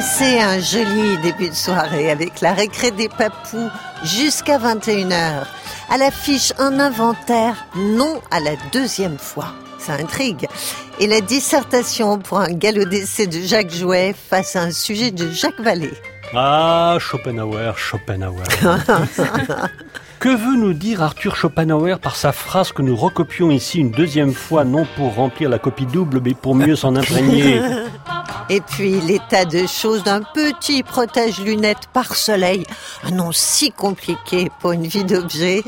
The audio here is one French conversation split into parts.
Passez un joli début de soirée avec la récré des papous jusqu'à 21h. À l'affiche un inventaire non à la deuxième fois. Ça intrigue. Et la dissertation pour un galop d'essai de Jacques Jouet face à un sujet de Jacques Vallée. Ah, Schopenhauer, Schopenhauer. que veut nous dire Arthur Schopenhauer par sa phrase que nous recopions ici une deuxième fois, non pour remplir la copie double, mais pour mieux s'en imprégner? Et puis l'état de choses d'un petit protège-lunettes par soleil, un nom si compliqué pour une vie d'objet,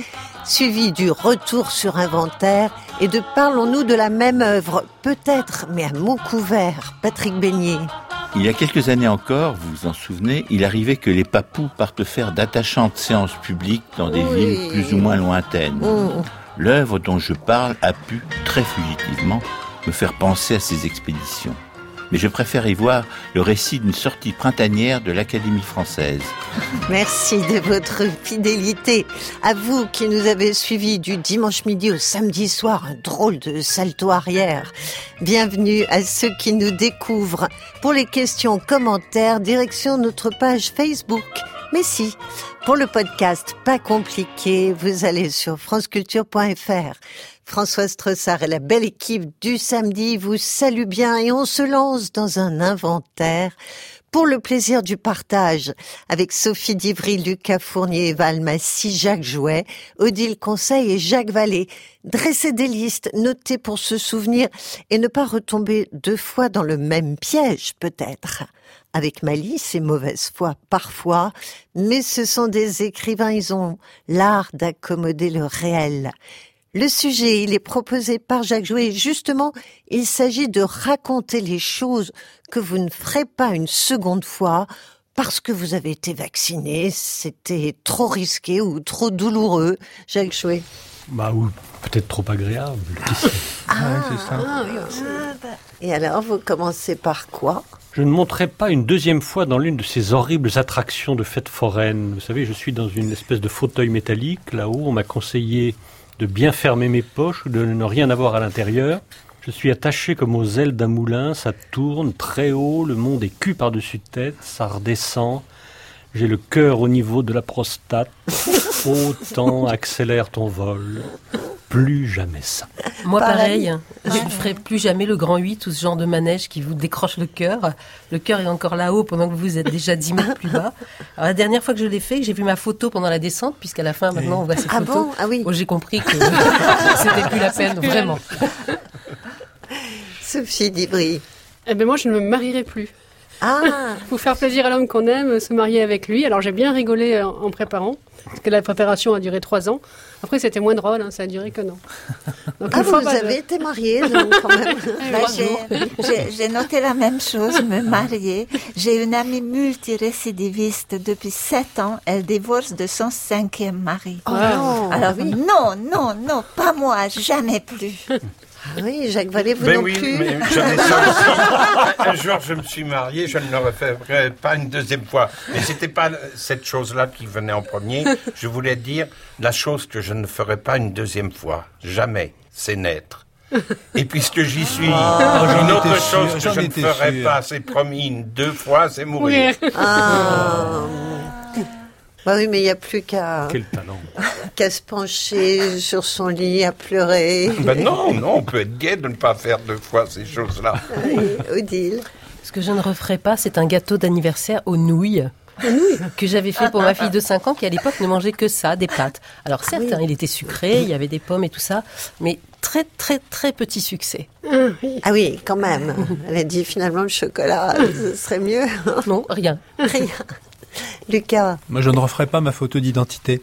suivi du retour sur inventaire et de Parlons-nous de la même œuvre, peut-être, mais à mots couverts, Patrick Beignet. Il y a quelques années encore, vous vous en souvenez, il arrivait que les papous partent faire d'attachantes séances publiques dans des villes plus ou moins lointaines. Mmh. L'œuvre dont je parle a pu, très fugitivement, me faire penser à ces expéditions mais je préfère y voir le récit d'une sortie printanière de l'Académie française. Merci de votre fidélité. À vous qui nous avez suivis du dimanche midi au samedi soir, un drôle de salto arrière. Bienvenue à ceux qui nous découvrent. Pour les questions, commentaires, direction notre page Facebook. Mais si, pour le podcast Pas compliqué, vous allez sur franceculture.fr. Françoise Tressard et la belle équipe du samedi vous saluent bien et on se lance dans un inventaire pour le plaisir du partage avec Sophie Divry, Lucas Fournier, Val Massy, Jacques Jouet, Odile Conseil et Jacques Vallée. Dressez des listes, notez pour se souvenir et ne pas retomber deux fois dans le même piège peut-être. Avec malice et mauvaise foi parfois, mais ce sont des écrivains, ils ont l'art d'accommoder le réel. Le sujet, il est proposé par Jacques Jouet. Justement, il s'agit de raconter les choses que vous ne ferez pas une seconde fois parce que vous avez été vacciné, c'était trop risqué ou trop douloureux. Jacques Jouet. Bah, peut-être trop agréable. Ah, c'est ça. Ah, ah, bah. Et alors, vous commencez par quoi? Je ne monterai pas une deuxième fois dans l'une de ces horribles attractions de fêtes foraines. Vous savez, je suis dans une espèce de fauteuil métallique, là-haut. On m'a conseillé de bien fermer mes poches, de ne rien avoir à l'intérieur. Je suis attaché comme aux ailes d'un moulin, ça tourne très haut, le monde est cul par-dessus tête, ça redescend. J'ai le cœur au niveau de la prostate. Autant accélère ton vol plus jamais ça. Moi, pareil, je ne ferai plus jamais le grand 8 ou ce genre de manège qui vous décroche le cœur. Le cœur est encore là-haut pendant que vous êtes déjà 10 mètres plus bas. Alors, la dernière fois que je l'ai fait, j'ai vu ma photo pendant la descente, puisqu'à la fin, maintenant, on voit cette ah photo. Bon? Ah oui. j'ai compris que c'était plus la peine, vraiment. Sophie Dibry. Eh ben moi, je ne me marierai plus. Ah Pour faire plaisir à l'homme qu'on aime, se marier avec lui. Alors j'ai bien rigolé en préparant, parce que la préparation a duré trois ans. Après, c'était moins drôle, hein, ça a duré que non. ah, vous avez été mariée, quand même. Bah, j'ai noté la même chose, me marier. J'ai une amie multirécidiviste depuis sept ans. Elle divorce de son cinquième mari. Oh, non. Alors, non, non, non, pas moi, jamais plus. Ah oui, Jacques Vallée, vous ben non oui, plus. Mais. Un jour, je me suis marié, je ne le referai pas une deuxième fois. Mais c'était pas cette chose-là qui venait en premier. Je voulais dire la chose que je ne ferai pas une deuxième fois. Jamais. C'est naître. Et puisque j'y suis, ah, une autre chose que je ne ferai pas, c'est promis une deux fois, c'est mourir. Ah. Bah oui, mais il n'y a plus qu'à. Quel talent Qu'à se pencher sur son lit, à pleurer. Ben non, non, on peut être gai de ne pas faire deux fois ces choses-là. Odile. Ce que je ne referai pas, c'est un gâteau d'anniversaire aux nouilles. que j'avais fait pour ma fille de 5 ans qui à l'époque ne mangeait que ça, des pâtes. Alors certes, hein, il était sucré, il y avait des pommes et tout ça, mais très très très petit succès. Ah oui, quand même. Elle a dit finalement le chocolat, ce serait mieux. Non, rien. Rien. Lucas. Moi, je ne referai pas ma photo d'identité.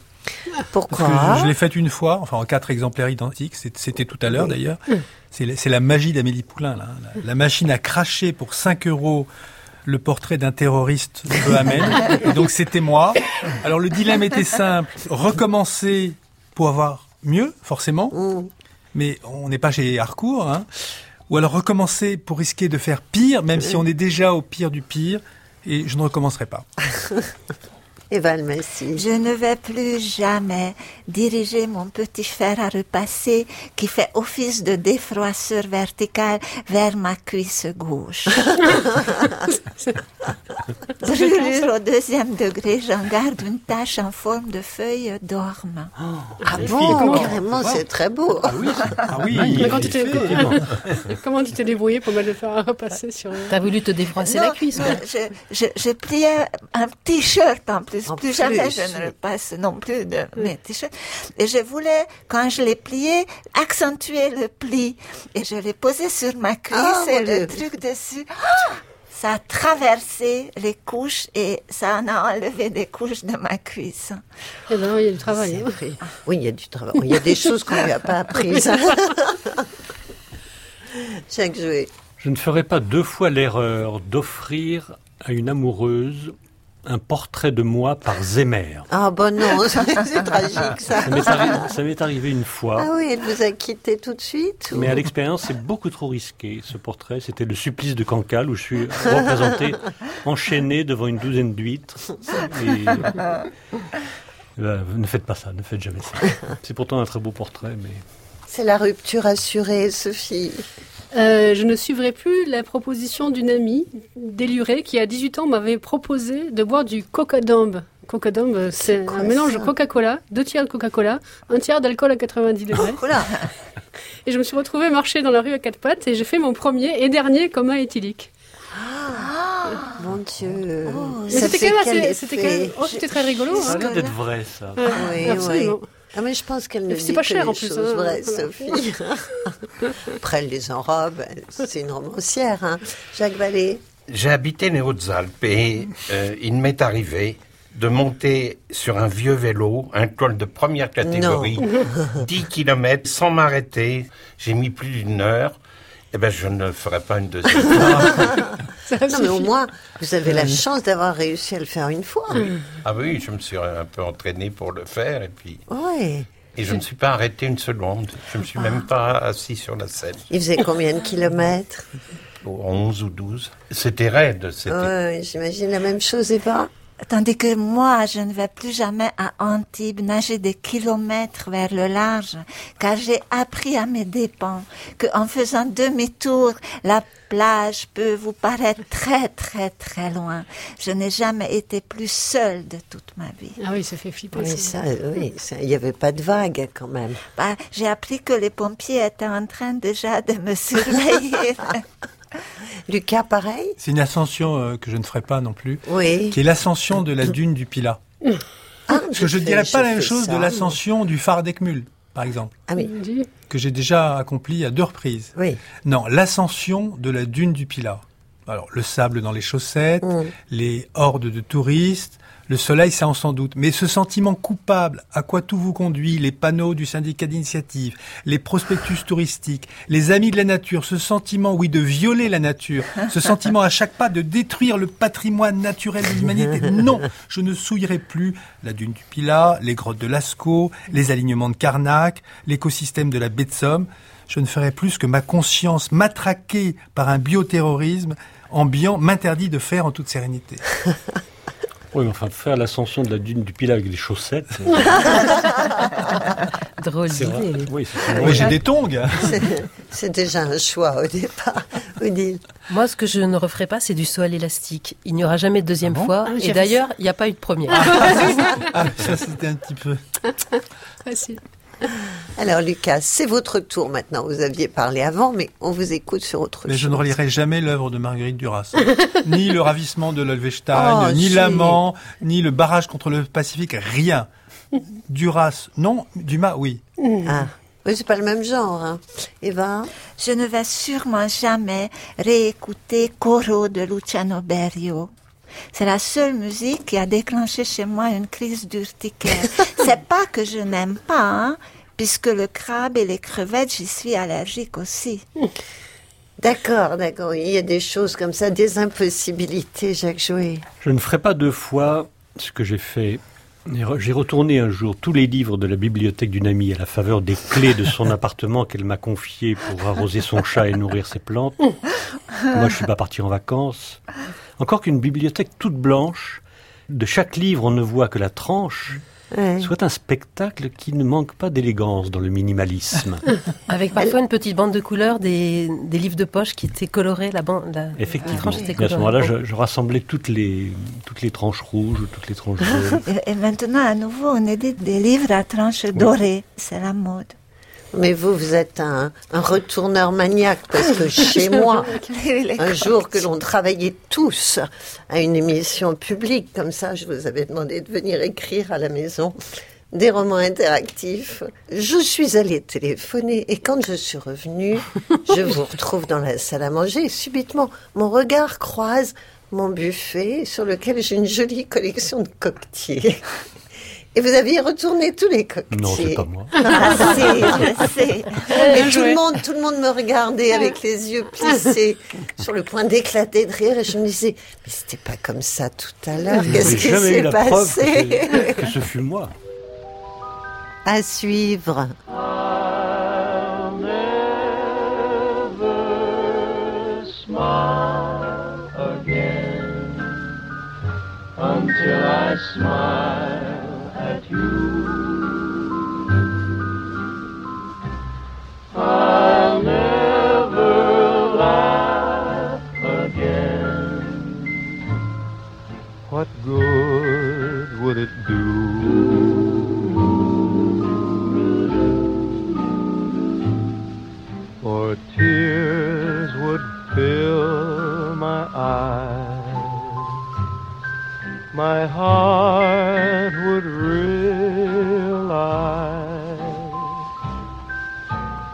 Pourquoi Parce que je, l'ai faite une fois, enfin en quatre exemplaires identiques, c'était tout à l'heure d'ailleurs. C'est la magie d'Amélie Poulain, là. La, machine à cracher pour 5 euros le portrait d'un terroriste peu donc c'était moi. Alors le dilemme était simple, recommencer pour avoir mieux, forcément, mais on n'est pas chez Harcourt, hein. ou alors recommencer pour risquer de faire pire, même si on est déjà au pire du pire, et je ne recommencerai pas. Eva Messi. Je ne vais plus jamais diriger mon petit fer à repasser qui fait office de défroisseur vertical vers ma cuisse gauche. brûlure au deuxième degré, j'en garde une tache en forme de feuille d'orme. Ah Les bon, carrément, c'est très beau. Ah oui, ah oui. Mais quand tu. Comment tu t'es débrouillé pour me le faire repasser sur... T'as voulu te défroisser la cuisse, je, je, je pliais un t-shirt en plus. En plus, plus, jamais je ne repasse non plus de mes t-shirts. Et je voulais, quand je l'ai plié, accentuer le pli. Et je l'ai posé sur ma cuisse Ah, et le Dieu. truc dessus. ah, Ça a traversé les couches et ça en a enlevé des couches de ma cuisse. Eh ben, il y a du travail. Hein. Oui, il y a du travail. Il y a des choses qu'on lui a pas apprises. Jacques Jouet. Je ne ferai pas deux fois l'erreur d'offrir à une amoureuse un portrait de moi par Zemmer. Ah bon non, c'est tragique ça. Ça m'est arri- ça m'est arrivé une fois. Ah oui, elle vous a quitté tout de suite ou- Mais à l'expérience, c'est beaucoup trop risqué. Ce portrait, c'était le supplice de Cancale où je suis représenté enchaîné devant une douzaine d'huîtres. Et... Euh, ne faites pas ça, ne faites jamais ça. C'est pourtant un très beau portrait, mais C'est la rupture assurée, Sophie. Euh, je ne suivrai plus la proposition d'une amie délurée qui, à 18 ans, m'avait proposé de boire du coca-dombe. Coca-dombe, c'est un mélange ça de Coca-Cola, deux tiers de Coca-Cola, un tiers d'alcool à 90 degrés. Voilà. Et je me suis retrouvée marcher dans la rue à quatre pattes et j'ai fait mon premier et dernier coma éthylique. Mon Dieu. Ça c'était quand même assez- c'était quand même- effet oh, c'était très rigolo. ça a hein. l'air d'être vrai, ça. Ouais, Oui, absolument. oui. Ah mais je pense qu'elle ne dit c'est pas cher, les en plus, choses hein. vraies. Sophie. Après, elle les enrobe. C'est une romancière, hein. Jacques Vallée. J'ai habité les Hautes-Alpes et euh, il m'est arrivé de monter sur un vieux vélo, un col de première catégorie, 10 km sans m'arrêter. J'ai mis plus d'une heure. Eh ben, je ne ferai pas une deuxième fois. Non, mais au moins, vous avez la chance d'avoir réussi à le faire une fois. ah oui, je me suis un peu entraîné pour le faire et puis Oui. et je ne suis pas arrêté une seconde. Je me suis même pas assis sur la selle. Il faisait combien de kilomètres? 11 ou 12. C'était raide. C'était Ouais, J'imagine la même chose, Eva. Tandis que moi, je ne vais plus jamais à Antibes nager des kilomètres vers le large, car j'ai appris à mes dépens que en faisant demi-tour, la plage peut vous paraître très très très loin. Je n'ai jamais été plus seule de toute ma vie. Ah oui, ça fait flipper. Oui, ça. ça, oui, ça- il n'y avait pas de vagues quand même. Bah, j'ai appris que les pompiers étaient en train déjà de me surveiller. Lucas, pareil C'est une ascension euh, que je ne ferai pas non plus, Oui. qui est l'ascension de la dune du Pilat. Ah, Parce que je ne dirais pas la même chose ça. de l'ascension du phare d'Eckmühl, par exemple, Ah oui, que j'ai déjà accompli à deux reprises. oui. Non, l'ascension de la dune du Pilat. Alors, le sable dans les chaussettes, Mm. les hordes de touristes, le soleil, ça en sans doute. Mais ce sentiment coupable, à quoi tout vous conduit, les panneaux du syndicat d'initiative, les prospectus touristiques, les amis de la nature, ce sentiment, oui, de violer la nature, ce sentiment à chaque pas de détruire le patrimoine naturel de l'humanité. Non, je ne souillerai plus la dune du Pilat, les grottes de Lascaux, les alignements de Carnac, l'écosystème de la baie de Somme. Je ne ferai plus que ma conscience matraquée par un bioterrorisme ambiant m'interdit de faire en toute sérénité. Oui, mais enfin, faire l'ascension de la dune du Pilat avec des chaussettes, Drôle c'est vrai. d'idée. Oui, c'est une Moi, j'ai des tongs. C'est- déjà un choix au départ. Odile. Moi, ce que je ne referai pas, c'est du saut à l'élastique. Il n'y aura jamais de deuxième Ah bon fois. Ah, et d'ailleurs, il n'y a pas eu de première. Ah, ça, c'était un petit peu. Facile. Alors Lucas, c'est votre tour maintenant. Vous aviez parlé avant, mais on vous écoute sur autre Mais chose. je ne relirai jamais l'œuvre de Marguerite Duras. ni le ravissement de l'Olvestein, Oh, ni l'amant, ni le barrage contre le Pacifique, rien. Duras, non. Dumas, oui. Ah. Oui, c'est pas le même genre. Hein. Eva? Je ne vais sûrement jamais réécouter Coro de Luciano Berio. C'est la seule musique qui a déclenché chez moi une crise d'urticaire. C'est pas que je n'aime pas, hein, puisque le crabe et les crevettes, j'y suis allergique aussi. D'accord, d'accord. Il y a des choses comme ça, des impossibilités, Jacques Jouet. Je ne ferai pas deux fois ce que j'ai fait. J'ai retourné un jour tous les livres de la bibliothèque d'une amie à la faveur des clés de son appartement qu'elle m'a confié pour arroser son chat et nourrir ses plantes. Moi, je suis pas parti en vacances. Encore qu'une bibliothèque toute blanche, de chaque livre, on ne voit que la tranche, Ouais. soit un spectacle qui ne manque pas d'élégance dans le minimalisme. Avec parfois une petite bande de couleurs, des, des livres de poche qui étaient colorés, la bande, la, la Effectivement. tranche était Et à ce moment-là, je, je rassemblais toutes les, toutes les tranches rouges, toutes les tranches jaunes. Et, et maintenant, à nouveau, on édite des livres à tranches dorées. C'est la mode. Mais vous, vous êtes un, un retourneur maniaque parce que chez moi, un jour que l'on travaillait tous à une émission publique, comme ça, je vous avais demandé de venir écrire à la maison des romans interactifs. Je suis allée téléphoner et quand je suis revenue, je vous retrouve dans la salle à manger et subitement, mon regard croise mon buffet sur lequel j'ai une jolie collection de coquetiers. Et vous aviez retourné tous les coquetiers. Non, c'est pas moi. Ah, si, je sais. Mais tout le monde, tout le monde me regardait avec les yeux plissés, sur le point d'éclater de rire, et je me disais, mais c'était pas comme ça tout à l'heure. Qu'est-ce qui jamais eu s'est la preuve que, passé que ce fut moi. À suivre. until I smile again. What good would my eyes. My heart would cry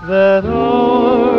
that all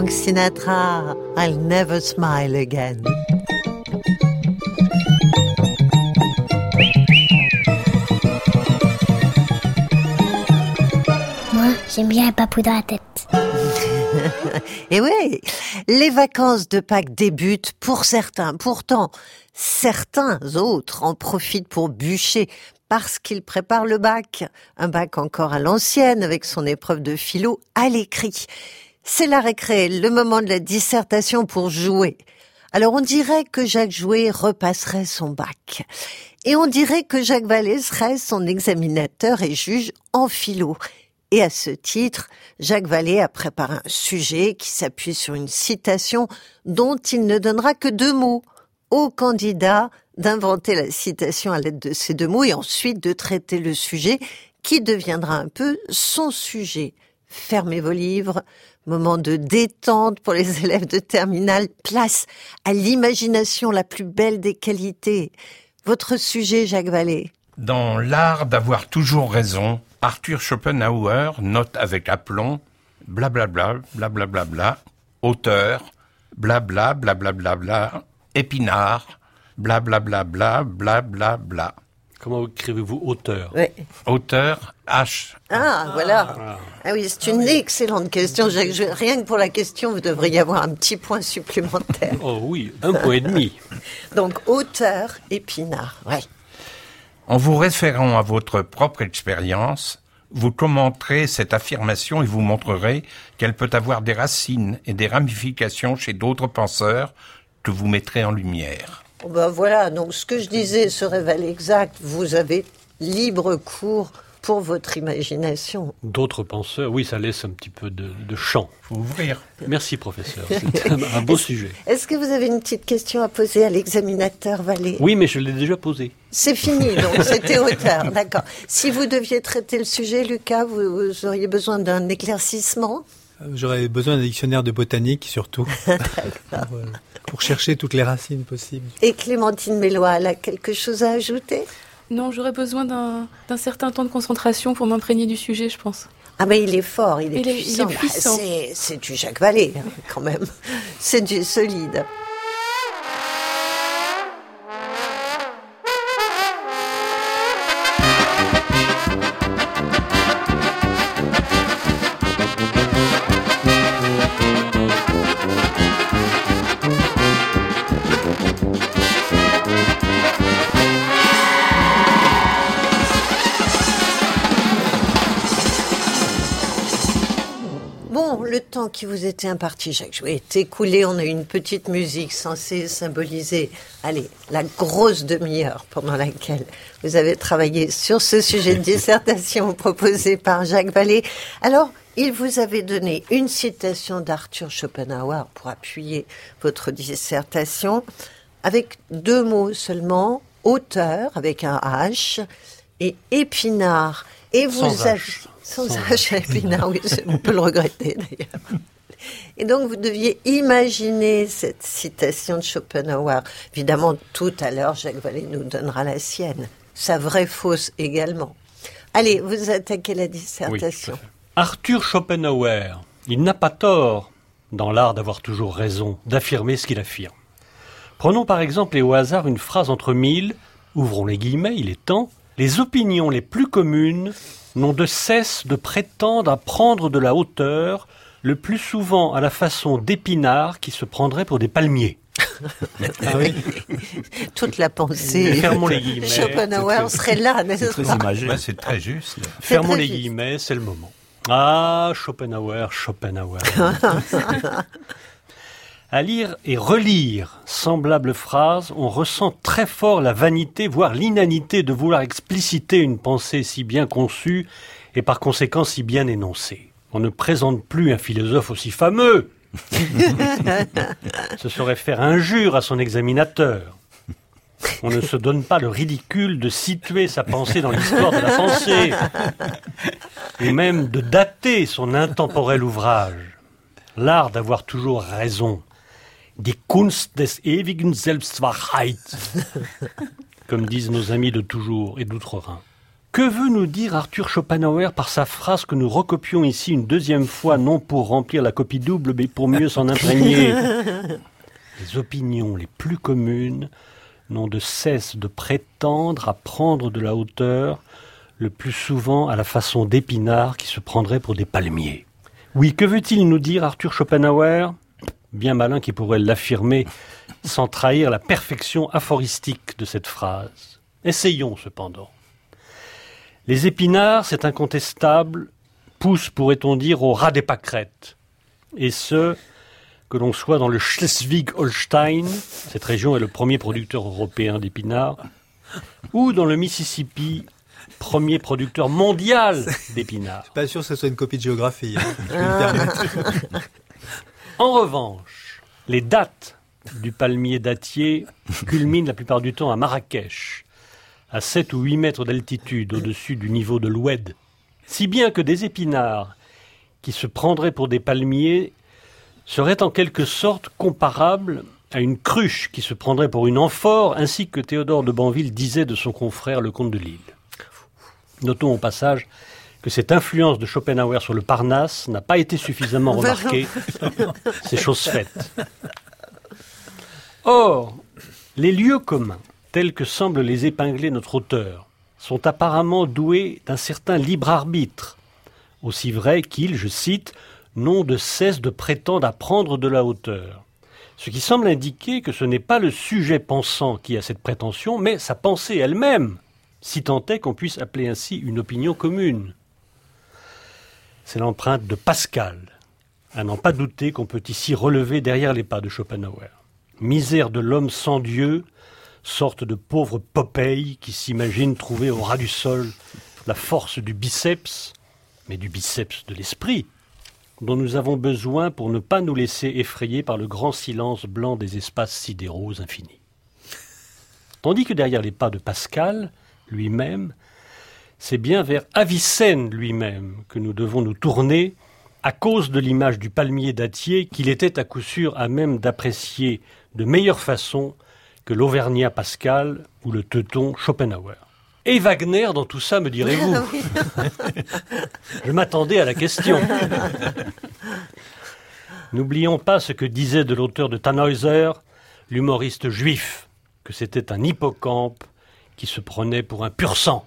Frank Sinatra, I'll never smile again. Moi, j'aime bien un papou dans la tête. Et oui, les vacances de Pâques débutent pour certains. Pourtant, certains autres en profitent pour bûcher parce qu'ils préparent le bac. Un bac encore à l'ancienne avec son épreuve de philo à l'écrit. C'est la récré, le moment de la dissertation pour jouer. Alors on dirait que Jacques Jouet repasserait son bac. Et on dirait que Jacques Vallée serait son examinateur et juge en philo. Et à ce titre, Jacques Vallée a préparé un sujet qui s'appuie sur une citation dont il ne donnera que deux mots au candidat d'inventer la citation à l'aide de ces deux mots et ensuite de traiter le sujet qui deviendra un peu son sujet. Fermez vos livres, moment de détente pour les élèves de terminale, place à l'imagination la plus belle des qualités. Votre sujet, Jacques Vallée Dans l'art d'avoir toujours raison, Arthur Schopenhauer note avec aplomb blablabla, blablabla, auteur, blabla, blablabla, bla, épinard, blablabla, blablabla. Comment écrivez-vous auteur? Oui. Auteur, H. Ah, voilà. Ah oui, c'est une excellente question. Je- Rien que pour la question, vous devriez avoir un petit point supplémentaire. Oh oui, un point et demi. Donc, auteur, épinard. Ouais. En vous référant à votre propre expérience, vous commenterez cette affirmation et vous montrerez qu'elle peut avoir des racines et des ramifications chez d'autres penseurs que vous mettrez en lumière. Bon, ben voilà, donc ce que je disais se révèle exact. Vous avez libre cours pour votre imagination. D'autres penseurs, oui, ça laisse un petit peu de, de champ. Faut ouvrir. Merci, professeur. C'est un, un beau sujet. Est-ce que vous avez une petite question à poser à l'examinateur Vallée Oui, mais je l'ai déjà posé. C'est fini, donc c'était auteur, d'accord. Si vous deviez traiter le sujet, Lucas, vous, vous auriez besoin d'un éclaircissement? J'aurais besoin d'un dictionnaire de botanique, surtout, pour, euh, pour chercher toutes les racines possibles. Et Clémentine Mélois, elle a quelque chose à ajouter? Non, j'aurais besoin d'un d'un certain temps de concentration pour m'imprégner du sujet, je pense. Ah mais il est fort, il est Il est- il est puissant. Bah, puissant. c'est, c'est du Jacques Vallée hein, quand même. C'est du solide. Qui vous était imparti, Jacques Jouet, est écoulé. On a eu une petite musique censée symboliser, allez, la grosse demi-heure pendant laquelle vous avez travaillé sur ce sujet de dissertation proposé par Jacques Vallée. Alors, il vous avait donné une citation d'Arthur Schopenhauer pour appuyer votre dissertation, avec deux mots seulement, auteur, avec un H, et épinard. Et vous Sans. H. Sans Sans H, oui, on peut le regretter d'ailleurs. Et donc, vous deviez imaginer cette citation de Schopenhauer. Évidemment, tout à l'heure, Jacques Vallée nous donnera la sienne. Sa vraie fausse également. Allez, vous attaquez la dissertation. Arthur Schopenhauer, il n'a pas tort, dans l'art d'avoir toujours raison, d'affirmer ce qu'il affirme. Prenons par exemple et au hasard une phrase entre mille, ouvrons les guillemets, il est temps, les opinions les plus communes n'ont de cesse de prétendre à prendre de la hauteur, le plus souvent à la façon d'épinards qui se prendraient pour des palmiers. Ah oui. Toute la pensée. Fermons les guillemets. Schopenhauer serait là, n'est-ce Très pas imagé. Ouais, c'est très juste. Fermons très les juste. guillemets, c'est le moment. Ah, Schopenhauer, Schopenhauer. À lire et relire semblable phrase, on ressent très fort la vanité, voire l'inanité de vouloir expliciter une pensée si bien conçue et par conséquent si bien énoncée. On ne présente plus un philosophe aussi fameux. Ce serait faire injure à son examinateur. On ne se donne pas le ridicule de situer sa pensée dans l'histoire de la pensée, et même de dater son intemporel ouvrage. L'art d'avoir toujours raison. Die Kunst des ewigen Selbstwahrheit, comme disent nos amis de toujours et d'outre-Rhin. Que veut nous dire Arthur Schopenhauer par sa phrase que nous recopions ici une deuxième fois, non pour remplir la copie double, mais pour mieux s'en imprégner? Les opinions les plus communes n'ont de cesse de prétendre à prendre de la hauteur, le plus souvent à la façon d'épinards qui se prendraient pour des palmiers. Oui, que veut-il nous dire Arthur Schopenhauer? Bien malin qui pourrait l'affirmer sans trahir la perfection aphoristique de cette phrase. Essayons cependant. Les épinards, c'est incontestable, poussent, pourrait-on dire, au ras des pâquerettes. Et ce, que l'on soit dans le Schleswig-Holstein, cette région est le premier producteur européen d'épinards, ou dans le Mississippi, premier producteur mondial d'épinards. Pas sûr que ce soit une copie de géographie. hein, je peux. En revanche, les dates du palmier dattier culminent la plupart du temps à Marrakech, à 7 ou 8 mètres d'altitude au-dessus du niveau de l'Oued. Si bien que des épinards qui se prendraient pour des palmiers seraient en quelque sorte comparables à une cruche qui se prendrait pour une amphore, ainsi que Théodore de Banville disait de son confrère le comte de Lille. Notons au passage que cette influence de Schopenhauer sur le Parnasse n'a pas été suffisamment remarquée. C'est chose faite. Or, les lieux communs, tels que semble les épingler notre auteur, sont apparemment doués d'un certain libre arbitre, aussi vrai qu'ils, je cite, n'ont de cesse de prétendre à prendre de la hauteur. Ce qui semble indiquer que ce n'est pas le sujet pensant qui a cette prétention, mais sa pensée elle-même, si tant est qu'on puisse appeler ainsi une opinion commune. C'est l'empreinte de Pascal, à n'en pas douter qu'on peut ici relever derrière les pas de Schopenhauer. Misère de l'homme sans Dieu, sorte de pauvre Popeye qui s'imagine trouver au ras du sol la force du biceps, mais du biceps de l'esprit, dont nous avons besoin pour ne pas nous laisser effrayer par le grand silence blanc des espaces sidéraux infinis. Tandis que derrière les pas de Pascal, lui-même, c'est bien vers Avicenne lui-même que nous devons nous tourner à cause de l'image du palmier dattier qu'il était à coup sûr à même d'apprécier de meilleure façon que l'Auvergnat Pascal ou le Teuton Schopenhauer. Et Wagner dans tout ça, me direz-vous Je m'attendais à la question. N'oublions pas ce que disait de l'auteur de Tannhäuser, l'humoriste juif, que c'était un hippocampe qui se prenait pour un pur sang.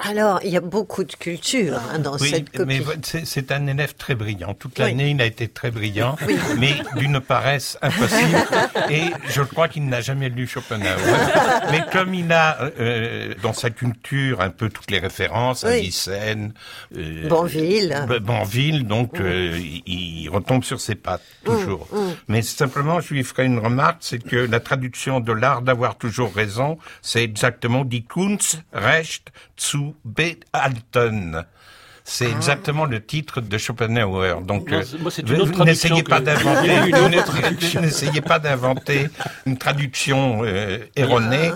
Alors, il y a beaucoup de culture hein, dans Oui, cette mais copie. vo- c'est un élève très brillant. Toute Oui. l'année, il a été très brillant, mais d'une paresse impossible. Et je crois qu'il n'a jamais lu Schopenhauer. mais comme il a euh, dans sa culture un peu toutes les références, Oui. Avicenne, euh, Banville. Banville, donc euh, il, il retombe sur ses pattes toujours. Mais simplement, je lui ferai une remarque, c'est que la traduction de l'art d'avoir toujours raison, c'est exactement die Kunst recht zu behalten. C'est exactement le titre de Schopenhauer. Donc, moi, n'essayez pas que- d'inventer, Une n'essayez- traduction. n'essayez pas d'inventer une traduction euh, erronée.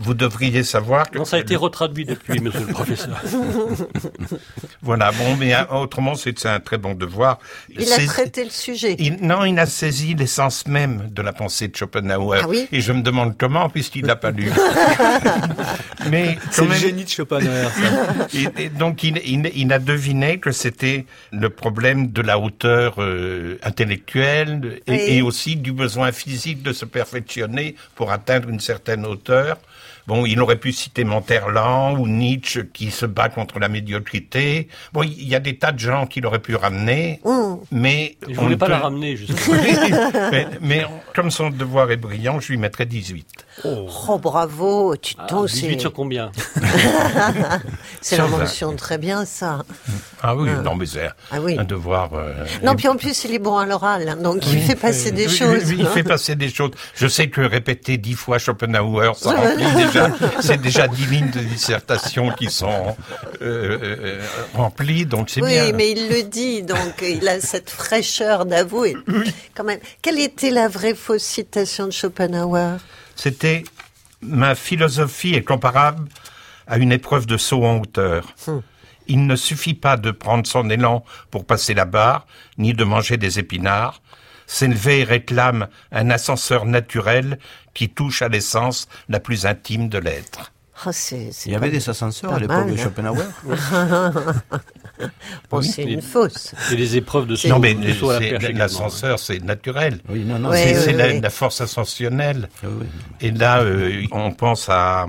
Vous devriez savoir que Non, ça a été retraduit depuis, monsieur le professeur. voilà. Bon, mais euh, autrement, c'est un très bon devoir. Il a traité le sujet. il- non, il a saisi l'essence même de la pensée de Schopenhauer. Ah oui Et je me demande comment, puisqu'il l'a pas lu. Mais C'est quand le même, génie de Schopenhauer. ça. et- et donc il, il- il a deviné que c'était le problème de la hauteur euh, intellectuelle et, Oui. et aussi du besoin physique de se perfectionner pour atteindre une certaine hauteur. Bon, il aurait pu citer Monterland ou Nietzsche qui se bat contre la médiocrité. Bon, il y a des tas de gens qu'il aurait pu ramener, mais Je voulais pas peut- la ramener, justement. mais, mais comme son devoir est brillant, je lui mettrai 18. Oh, bravo, tu Ah, t'en 18 c'est sur combien? C'est mention très bien ça. Ah oui, non, mais c'est Ah oui. un devoir. euh, Non, puis en plus il est bon à l'oral, hein, donc il fait passer des Oui, choses. oui, il hein. fait passer des choses. Je sais que répéter dix fois Schopenhauer, ça remplit déjà. C'est déjà dix lignes de dissertation qui sont euh, euh, remplies, donc c'est Oui, bien. mais il le dit, donc il a cette fraîcheur d'avouer. Quand même. Quelle était la vraie fausse citation de Schopenhauer? C'était ma philosophie est comparable à une épreuve de saut en hauteur. Il ne suffit pas de prendre son élan pour passer la barre, ni de manger des épinards. S'élever réclame un ascenseur naturel qui touche à l'essence la plus intime de l'être. Ah, c'est, c'est Il y avait des ascenseurs à l'époque mal, de hein. Schopenhauer. Bon, Oui. c'est une fausse. Et les épreuves de saut, Non, mais de saut à la c'est- perche également. l'ascenseur, c'est naturel. Oui, non, non. Ouais, C'est c'est la, force ascensionnelle. Oui, oui. Et là, euh, on pense à,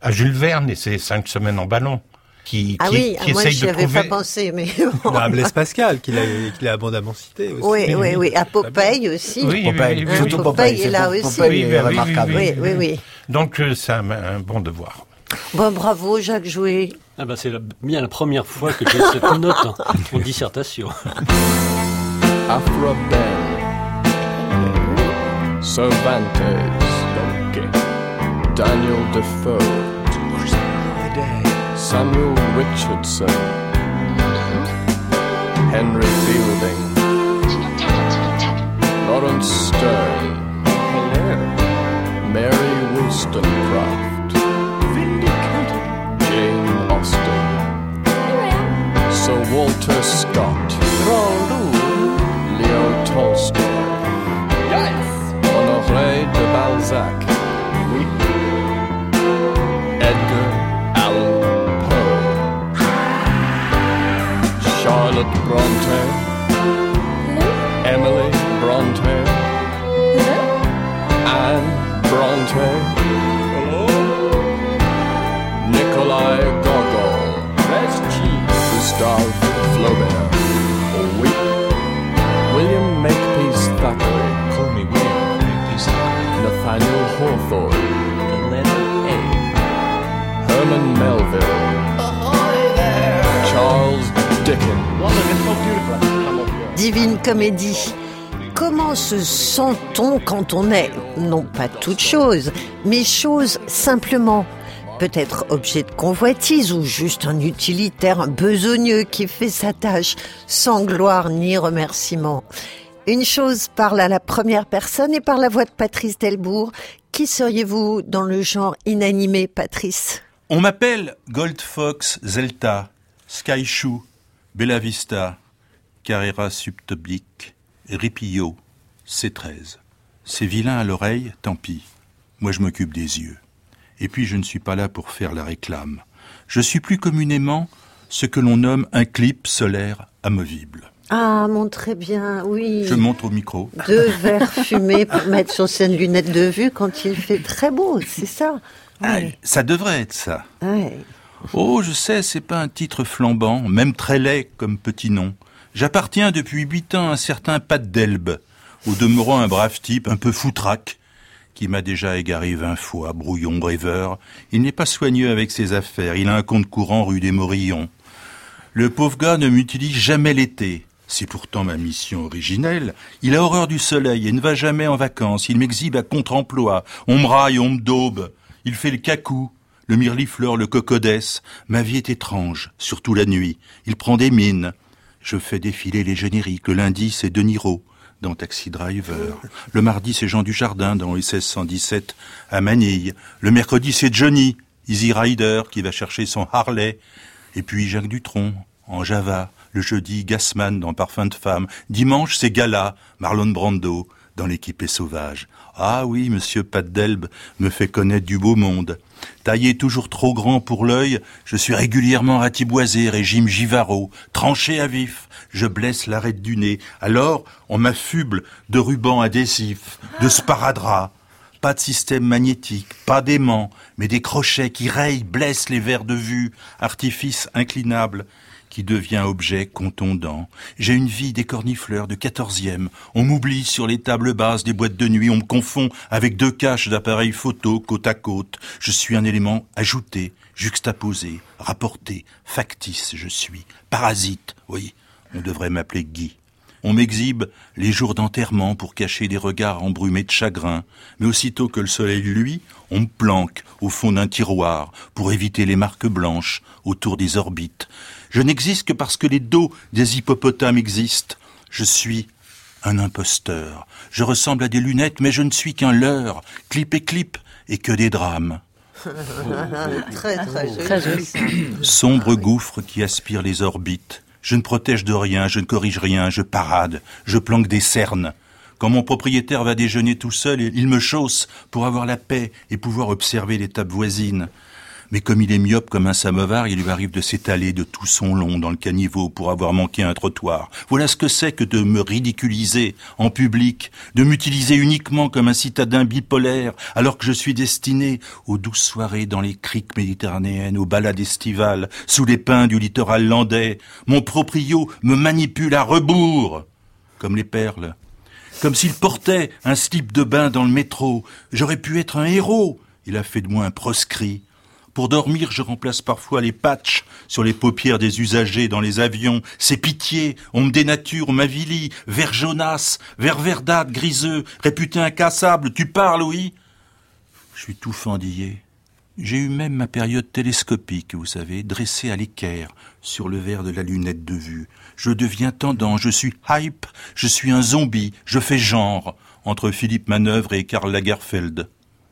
à Jules Verne et ses cinq semaines en ballon, qui, Ah qui, oui, qui ah, moi essaye j'y de avais trouver... pas pensé, mais Ah, Blaise Pascal, qu'il a, abondamment cité aussi. oui, oui, oui. À Popeye aussi. Oui, Popeye, oui, oui, surtout oui. Popeye Popeye. est là aussi. Popeye Oui, est oui, oui, remarquable. Oui, oui, oui. Donc euh, c'est un, un bon devoir. Bon, bravo Jacques Jouet. Ah ben, c'est bien la première fois que j'ai cette note en, en dissertation. Afra Bell, Cervantes, Daniel Defoe, Samuel Richardson, Henry Fielding, Lawrence Stern, Mary Wollstonecraft, Jane Austen, Sir Walter Scott, Leo Tolstoy, Honoré de Balzac, Charlotte Bronte, hmm? Emily Bronte, hmm? Anne Bronte, Nikolai Comédie. Comment se sent-on quand on est, non pas toute chose, mais chose simplement? Peut-être objet de convoitise ou juste un utilitaire, un besogneux qui fait sa tâche sans gloire ni remerciement. Une chose parle à la première personne et par la voix de Patrice Delbourg. Qui seriez-vous dans le genre inanimé, Patrice? On m'appelle Goldfox Zelta, Skyshoe, Bella Vista, Carrera Subtoblique, Ripillo, C13. C'est vilain à l'oreille, tant pis. Moi je m'occupe des yeux. Et puis je ne suis pas là pour faire la réclame. Je suis plus communément ce que l'on nomme un clip solaire amovible. Ah, montrez bien, oui. Je montre au micro. Deux verres fumés pour mettre sur ses lunettes de vue quand il fait très beau, c'est ça Ah, ça devrait être ça. Ouais. Oh, je sais, c'est pas un titre flambant, même très laid comme petit nom. J'appartiens depuis huit ans à un certain Pat d'Elbe, au demeurant un brave type, un peu foutraque, qui m'a déjà égaré vingt fois, brouillon, rêveur. Il n'est pas soigneux avec ses affaires, il a un compte courant rue des Morillons. Le pauvre gars ne m'utilise jamais l'été. C'est pourtant ma mission originelle. Il a horreur du soleil et ne va jamais en vacances. Il m'exhibe à contre-emploi. On me raille, on me daube. Il fait le cacou, le mirlifleur, le cocodès. Ma vie est étrange, surtout la nuit. Il prend des mines. Je fais défiler les génériques. Le lundi, c'est De Niro dans Taxi Driver. Le mardi, c'est Jean Dujardin dans SS 117 à Manille. Le mercredi, c'est Johnny, Easy Rider, qui va chercher son Harley. Et puis Jacques Dutronc, en Java. Le jeudi, Gassman dans Parfum de femme. Dimanche, c'est Gala, Marlon Brando dans L'équipe est sauvage. Ah oui, monsieur Pat d'Elbe me fait connaître du beau monde. Taillé toujours trop grand pour l'œil, je suis régulièrement ratiboisé, régime Givaro, tranché à vif, je blesse l'arête du nez. Alors, on m'affuble de rubans adhésifs, de sparadrap. Pas de système magnétique, pas d'aimant, mais des crochets qui rayent, blessent les verres de vue, artifice inclinable qui devient objet contondant. J'ai une vie des cornifleurs de quatorzième. On m'oublie sur les tables basses des boîtes de nuit. On me confond avec deux caches d'appareils photo côte à côte. Je suis un élément ajouté, juxtaposé, rapporté, factice je suis. Parasite, oui. On devrait m'appeler Guy. On m'exhibe les jours d'enterrement pour cacher des regards embrumés de chagrin, mais aussitôt que le soleil luit, on me planque au fond d'un tiroir pour éviter les marques blanches autour des orbites. Je n'existe que parce que les dos des hippopotames existent. Je suis un imposteur. Je ressemble à des lunettes, mais je ne suis qu'un leurre, clip et clip, et que des drames. très, très joli. Très joli. Sombre gouffre qui aspire les orbites. Je ne protège de rien, je ne corrige rien, je parade, je planque des cernes. Quand mon propriétaire va déjeuner tout seul, il me chausse pour avoir la paix et pouvoir observer les tables voisines. Mais comme il est myope comme un samovar, il lui arrive de s'étaler de tout son long dans le caniveau pour avoir manqué un trottoir. Voilà ce que c'est que de me ridiculiser en public, de m'utiliser uniquement comme un citadin bipolaire, alors que je suis destiné aux douces soirées dans les criques méditerranéennes, aux balades estivales, sous les pins du littoral landais. Mon proprio me manipule à rebours, comme les perles. Comme s'il portait un slip de bain dans le métro. J'aurais pu être un héros. Il a fait de moi un proscrit. Pour dormir, je remplace parfois les patchs sur les paupières des usagers dans les avions. C'est pitié, on me dénature, on m'avilie. Vert jaunasse, vert verdâtre, griseux, réputé incassable. Tu parles, oui? Je suis tout fendillé. J'ai eu même ma période télescopique, vous savez, dressée à l'équerre, sur le verre de la lunette de vue. Je deviens tendant, je suis hype, je suis un zombie, je fais genre, entre Philippe Manœuvre et Karl Lagerfeld.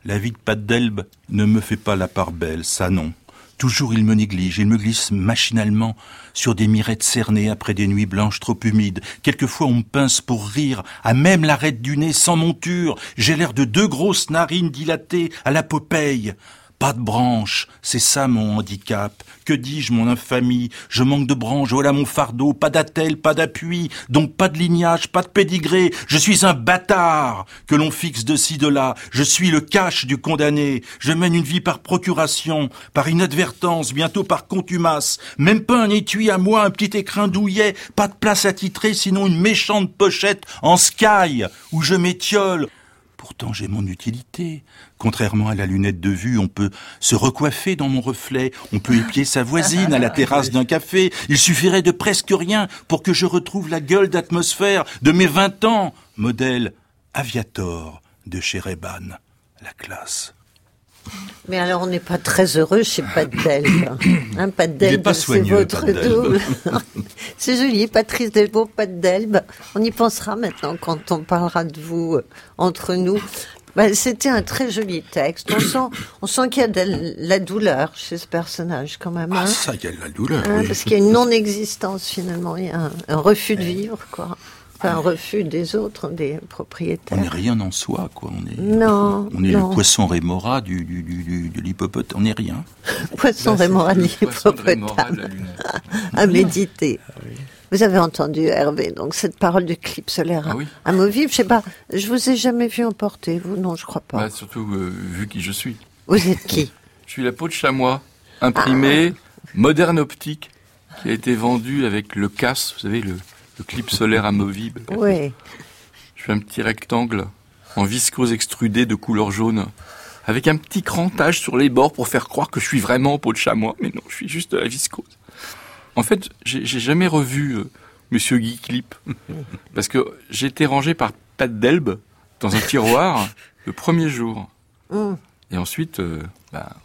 La vie de Pat d'Elbe ne me fait pas la part belle, ça non. Toujours il me néglige, il me glisse machinalement sur des mirettes cernées après des nuits blanches trop humides. Quelquefois on me pince pour rire, à même l'arête du nez sans monture. J'ai l'air de deux grosses narines dilatées à la Popeye. Pas de branche, c'est ça mon handicap. Que dis-je, mon infamie? Je manque de branche, voilà mon fardeau, pas d'attelle, pas d'appui, donc pas de lignage, pas de pédigré. Je suis un bâtard que l'on fixe de ci, de là. Je suis le cache du condamné. Je mène une vie par procuration, par inadvertance, bientôt par contumace. Même pas un étui à moi, un petit écrin douillet, pas de place à titrer, sinon une méchante pochette en sky où je m'étiole. Pourtant j'ai mon utilité. Contrairement à la lunette de vue, on peut se recoiffer dans mon reflet, on peut épier sa voisine à la terrasse d'un café. Il suffirait de presque rien pour que je retrouve la gueule d'atmosphère de mes vingt ans. Modèle Aviator de chez Reban. La classe. Mais alors, on n'est pas très heureux chez Pat Delbe. Hein, Delbe, pas c'est votre double. c'est joli, Patrice Delbo, Pat Delbe. On y pensera maintenant quand on parlera de vous euh, entre nous. Bah, C'était un très joli texte. On sent, on sent qu'il y a de la douleur chez ce personnage quand même. Ah hein. ça, il y a de la douleur. Hein, oui. Parce qu'il y a une non-existence finalement, il y a un, un refus de vivre, quoi. Enfin, un refus des autres, des On propriétaires. n'est rien en soi, quoi. On est, Non, on est non. le poisson rémora du, du, du, du- de l'hippopotame. On n'est rien. Poisson rémora de l'hippopotame. à méditer. Vous avez entendu Hervé, donc cette parole du clip solaire Ah oui. amovible. Je sais pas, je vous ai jamais vu emporter, vous? Non, je crois pas. Bah, surtout euh, vu qui je suis. Vous êtes qui? Je suis la peau de chamois, imprimée, moderne optique, qui a été vendue avec le CAS, vous savez, le, le clip solaire amovible. Oui. Je fais un petit rectangle en viscose extrudée de couleur jaune, avec un petit crantage sur les bords pour faire croire que je suis vraiment peau de chamois, mais non, je suis juste de la viscose. En fait, j'ai jamais revu euh, Monsieur Guy Clip, parce que j'ai été rangé par Pat Delbe dans un tiroir le premier jour. Hum. Et ensuite, euh, bah,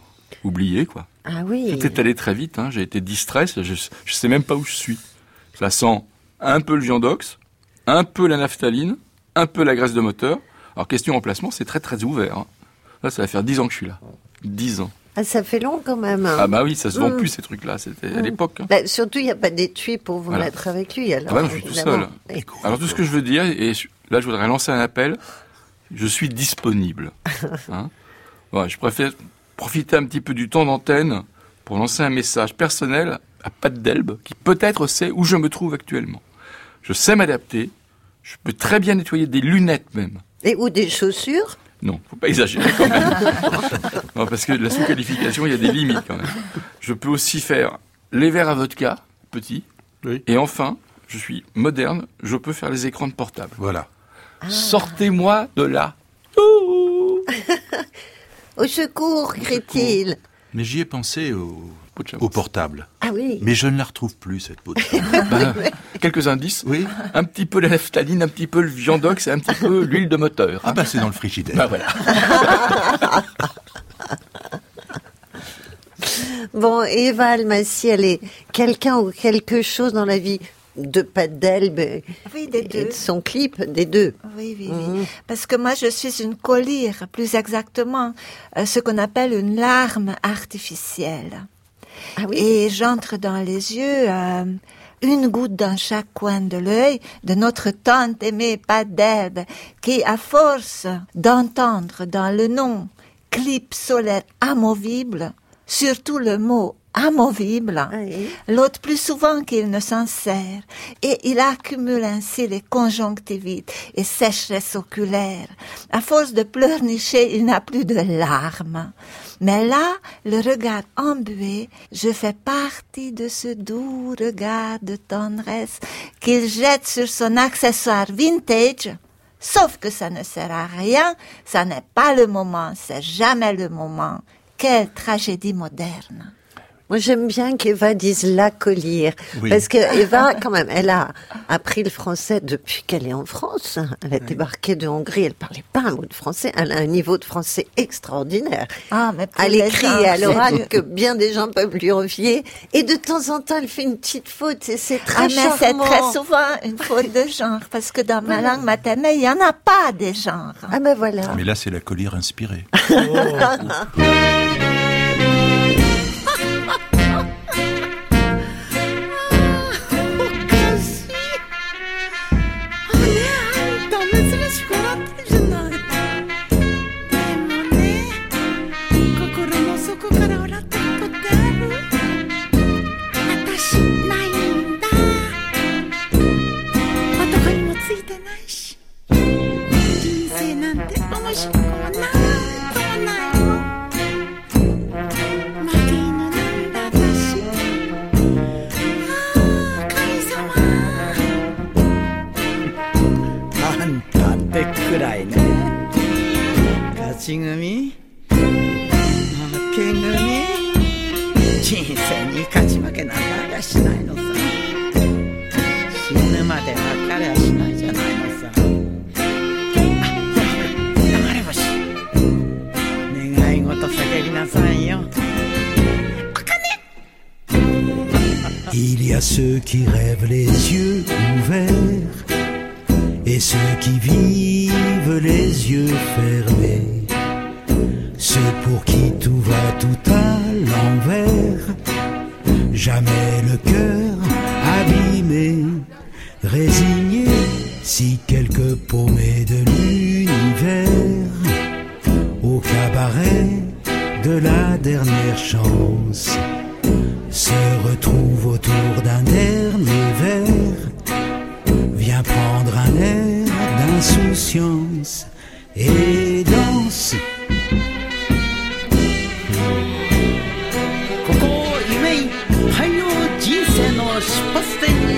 oublié, quoi. Ah oui. Tout est allé très vite, hein. j'ai été distrait, je, je sais même pas où je suis. Ça sent un peu le viandox, un peu la naphtaline, un peu la graisse de moteur. Alors question emplacement, c'est très très ouvert. hein. Là, ça va faire 10 ans que je suis là. 10 ans. Ah, ça fait long quand même. hein. Ah bah oui, ça se vend Hum. plus ces trucs-là, c'était à Hum. l'époque. hein. Bah, surtout, il n'y a pas d'étui pour vous Voilà. mettre avec lui. Alors, Ah bah je suis tout seul. Alors tout ce que je veux dire, et là je voudrais lancer un appel, je suis disponible. Hein Ouais, je préfère profiter un petit peu du temps d'antenne pour lancer un message personnel à Pat Delbe, qui peut-être sait où je me trouve actuellement. Je sais m'adapter, je peux très bien nettoyer des lunettes même. Et ou des chaussures? Non, faut pas exagérer quand même. non, parce que la sous-qualification, il y a des limites quand même. Je peux aussi faire les verres à vodka, petits. Et enfin, je suis moderne, je peux faire les écrans de portable. Voilà. Sortez-moi de là. Au secours, crie-t-il. Mais j'y ai pensé au, au portable. Ah oui. Mais je ne la retrouve plus, cette peau de Bah, quelques indices. Oui. Un petit peu la naphtaline, un petit peu le viandox et un petit peu l'huile de moteur. Ah bah c'est dans le frigidaire. Bah voilà. Bon, Eva Almassi, elle est quelqu'un ou quelque chose dans la vie de Pat Delbe et- Oui, des et deux. de son clip, des deux. Oui, oui, Mhm. oui. Parce que moi, je suis une collyre, plus exactement, euh, ce qu'on appelle une larme artificielle. Ah oui. Et j'entre dans les yeux euh, une goutte dans chaque coin de l'œil de notre tante aimée d'herbe, qui, à force d'entendre dans le nom clip solaire amovible, surtout le mot amovible, l'autre plus souvent qu'il ne s'en sert, et il accumule ainsi les conjonctivites et sécheresse oculaire. À force de pleurnicher, il n'a plus de larmes. Mais là, le regard embué, je fais partie de ce doux regard de tendresse qu'il jette sur son accessoire vintage, sauf que ça ne sert à rien, ça n'est pas le moment, c'est jamais le moment. Quelle tragédie moderne. Moi, j'aime bien qu'Eva dise la collière. Oui. Parce que Eva, quand même, elle a appris le français depuis qu'elle est en France. Elle a débarqué de Hongrie, elle parlait pas un mot de français. Elle a un niveau de français extraordinaire. Ah, mais à l'écrit et à l'oral que bien des gens peuvent lui envier. Et de temps en temps, elle fait une petite faute et c'est Ah, très mais c'est très souvent une faute de genre, parce que dans ma langue maternelle, il n'y en a pas des genres. Ah ben voilà. Mais là, c'est la collière inspirée. あ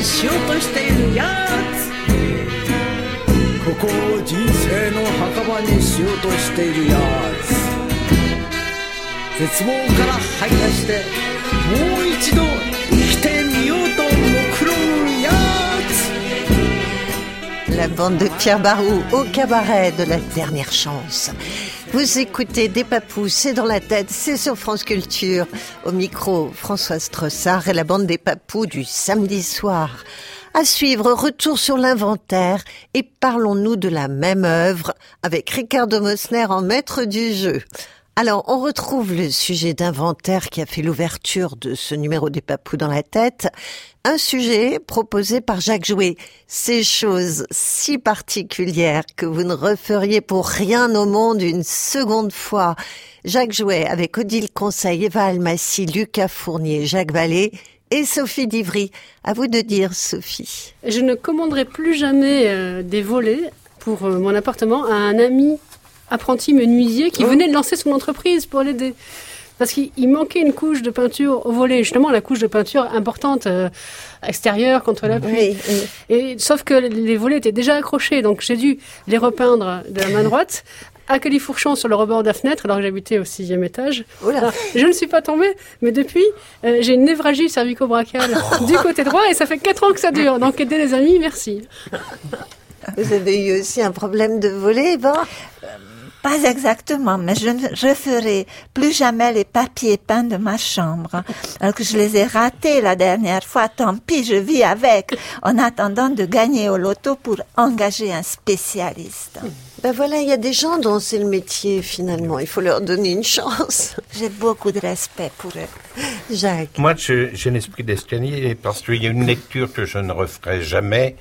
しようとしているやつ。ここを人生の墓場にしようとしているやつ。絶望から這い出してもう一度生きてみようと目論むやつ。La bande de Pierre Barou au cabaret de la dernière chance. Vous écoutez Des Papous, c'est dans la tête, c'est sur France Culture. Au micro, Françoise Trossard et la bande des Papous du samedi soir. À suivre, retour sur l'inventaire et parlons-nous de la même œuvre avec Ricardo Mosner en maître du jeu. Alors, on retrouve le sujet d'inventaire qui a fait l'ouverture de ce numéro des Papous dans la tête. Un sujet proposé par Jacques Jouet. Ces choses si particulières que vous ne referiez pour rien au monde une seconde fois. Jacques Jouet avec Odile Conseil, Eva Almassi, Lucas Fournier, Jacques Vallée et Sophie Divry. À vous de dire, Sophie. Je ne commanderai plus jamais euh, des volets pour euh, mon appartement à un ami apprenti menuisier qui venait de lancer son entreprise pour l'aider. Parce qu'il il manquait une couche de peinture au volet, justement la couche de peinture importante euh, extérieure contre la pluie. Et sauf que les volets étaient déjà accrochés, donc j'ai dû les repeindre de la main droite à califourchon sur le rebord de la fenêtre, alors que j'habitais au sixième étage. Alors, je ne suis pas tombée, mais depuis, euh, j'ai une névragie cervico-brachiale du côté droit et ça fait quatre ans que ça dure. Donc aider les amis, merci. Vous avez eu aussi un problème de volet, Eva Pas exactement, mais je ne referai plus jamais les papiers peints de ma chambre. Alors que je les ai ratés la dernière fois, tant pis, je vis avec, en attendant de gagner au loto pour engager un spécialiste. Ben voilà, il y a des gens dont c'est le métier finalement. Il faut leur donner une chance. J'ai beaucoup de respect pour eux. Jacques. Moi, je- j'ai un esprit d'escalier parce qu'il y a une lecture que je ne referai jamais.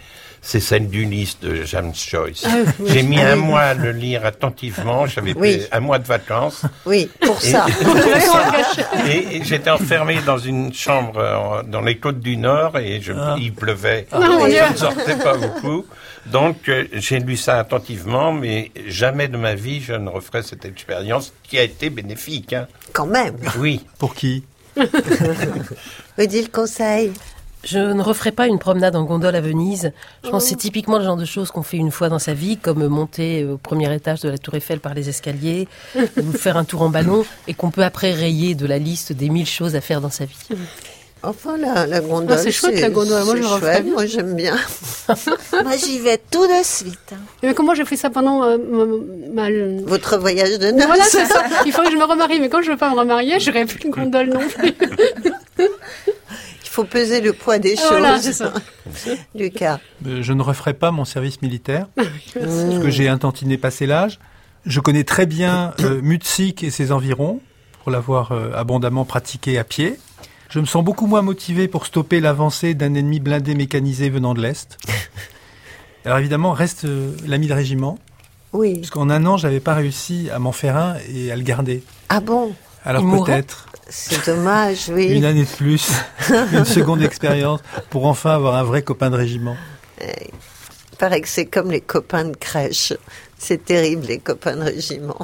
C'est celle d'Ulysse de James Joyce. Ah oui. J'ai mis Ah un oui. mois à le lire attentivement. J'avais Oui. pris un mois de vacances. Oui, pour Et- ça. Et, et j'étais enfermé dans une chambre euh, dans les côtes du Nord et je, il pleuvait. Ah, je ne sortais pas beaucoup. Donc euh, j'ai lu ça attentivement, mais jamais de ma vie je ne referai cette expérience qui a été bénéfique. hein. Quand même. Oui. Pour qui? Odile Conseil. Je ne referai pas une promenade en gondole à Venise. Je pense que c'est typiquement le genre de choses qu'on fait une fois dans sa vie, comme monter au premier étage de la Tour Eiffel par les escaliers, ou faire un tour en ballon, et qu'on peut après rayer de la liste des mille choses à faire dans sa vie. Enfin, la, la gondole. Ah, c'est chouette, la gondole. Moi, c'est je le referais chouette. bien. Moi, j'aime bien. Moi, j'y vais tout de suite. Mais comment j'ai fait ça pendant euh, ma, ma- Votre voyage de noces. Voilà, c'est ça. Il faudrait que je me remarie, mais quand je veux pas me remarier, je plus une gondole non plus. Il faut peser le poids des choses. Voilà, c'est ça. Lucas. Euh, Je ne referai pas mon service militaire, parce que j'ai un tantinet passé l'âge. Je connais très bien euh, Mutzig et ses environs, pour l'avoir euh, abondamment pratiqué à pied. Je me sens beaucoup moins motivé pour stopper l'avancée d'un ennemi blindé mécanisé venant de l'Est. Alors évidemment, reste euh, l'ami de régiment, Oui. parce qu'en un an, j'avais pas réussi à m'en faire un et à le garder. Ah bon? Alors peut-être C'est dommage, oui. une année de plus, une seconde expérience, pour enfin avoir un vrai copain de régiment. Il paraît que c'est comme les copains de crèche. C'est terrible, les copains de régiment.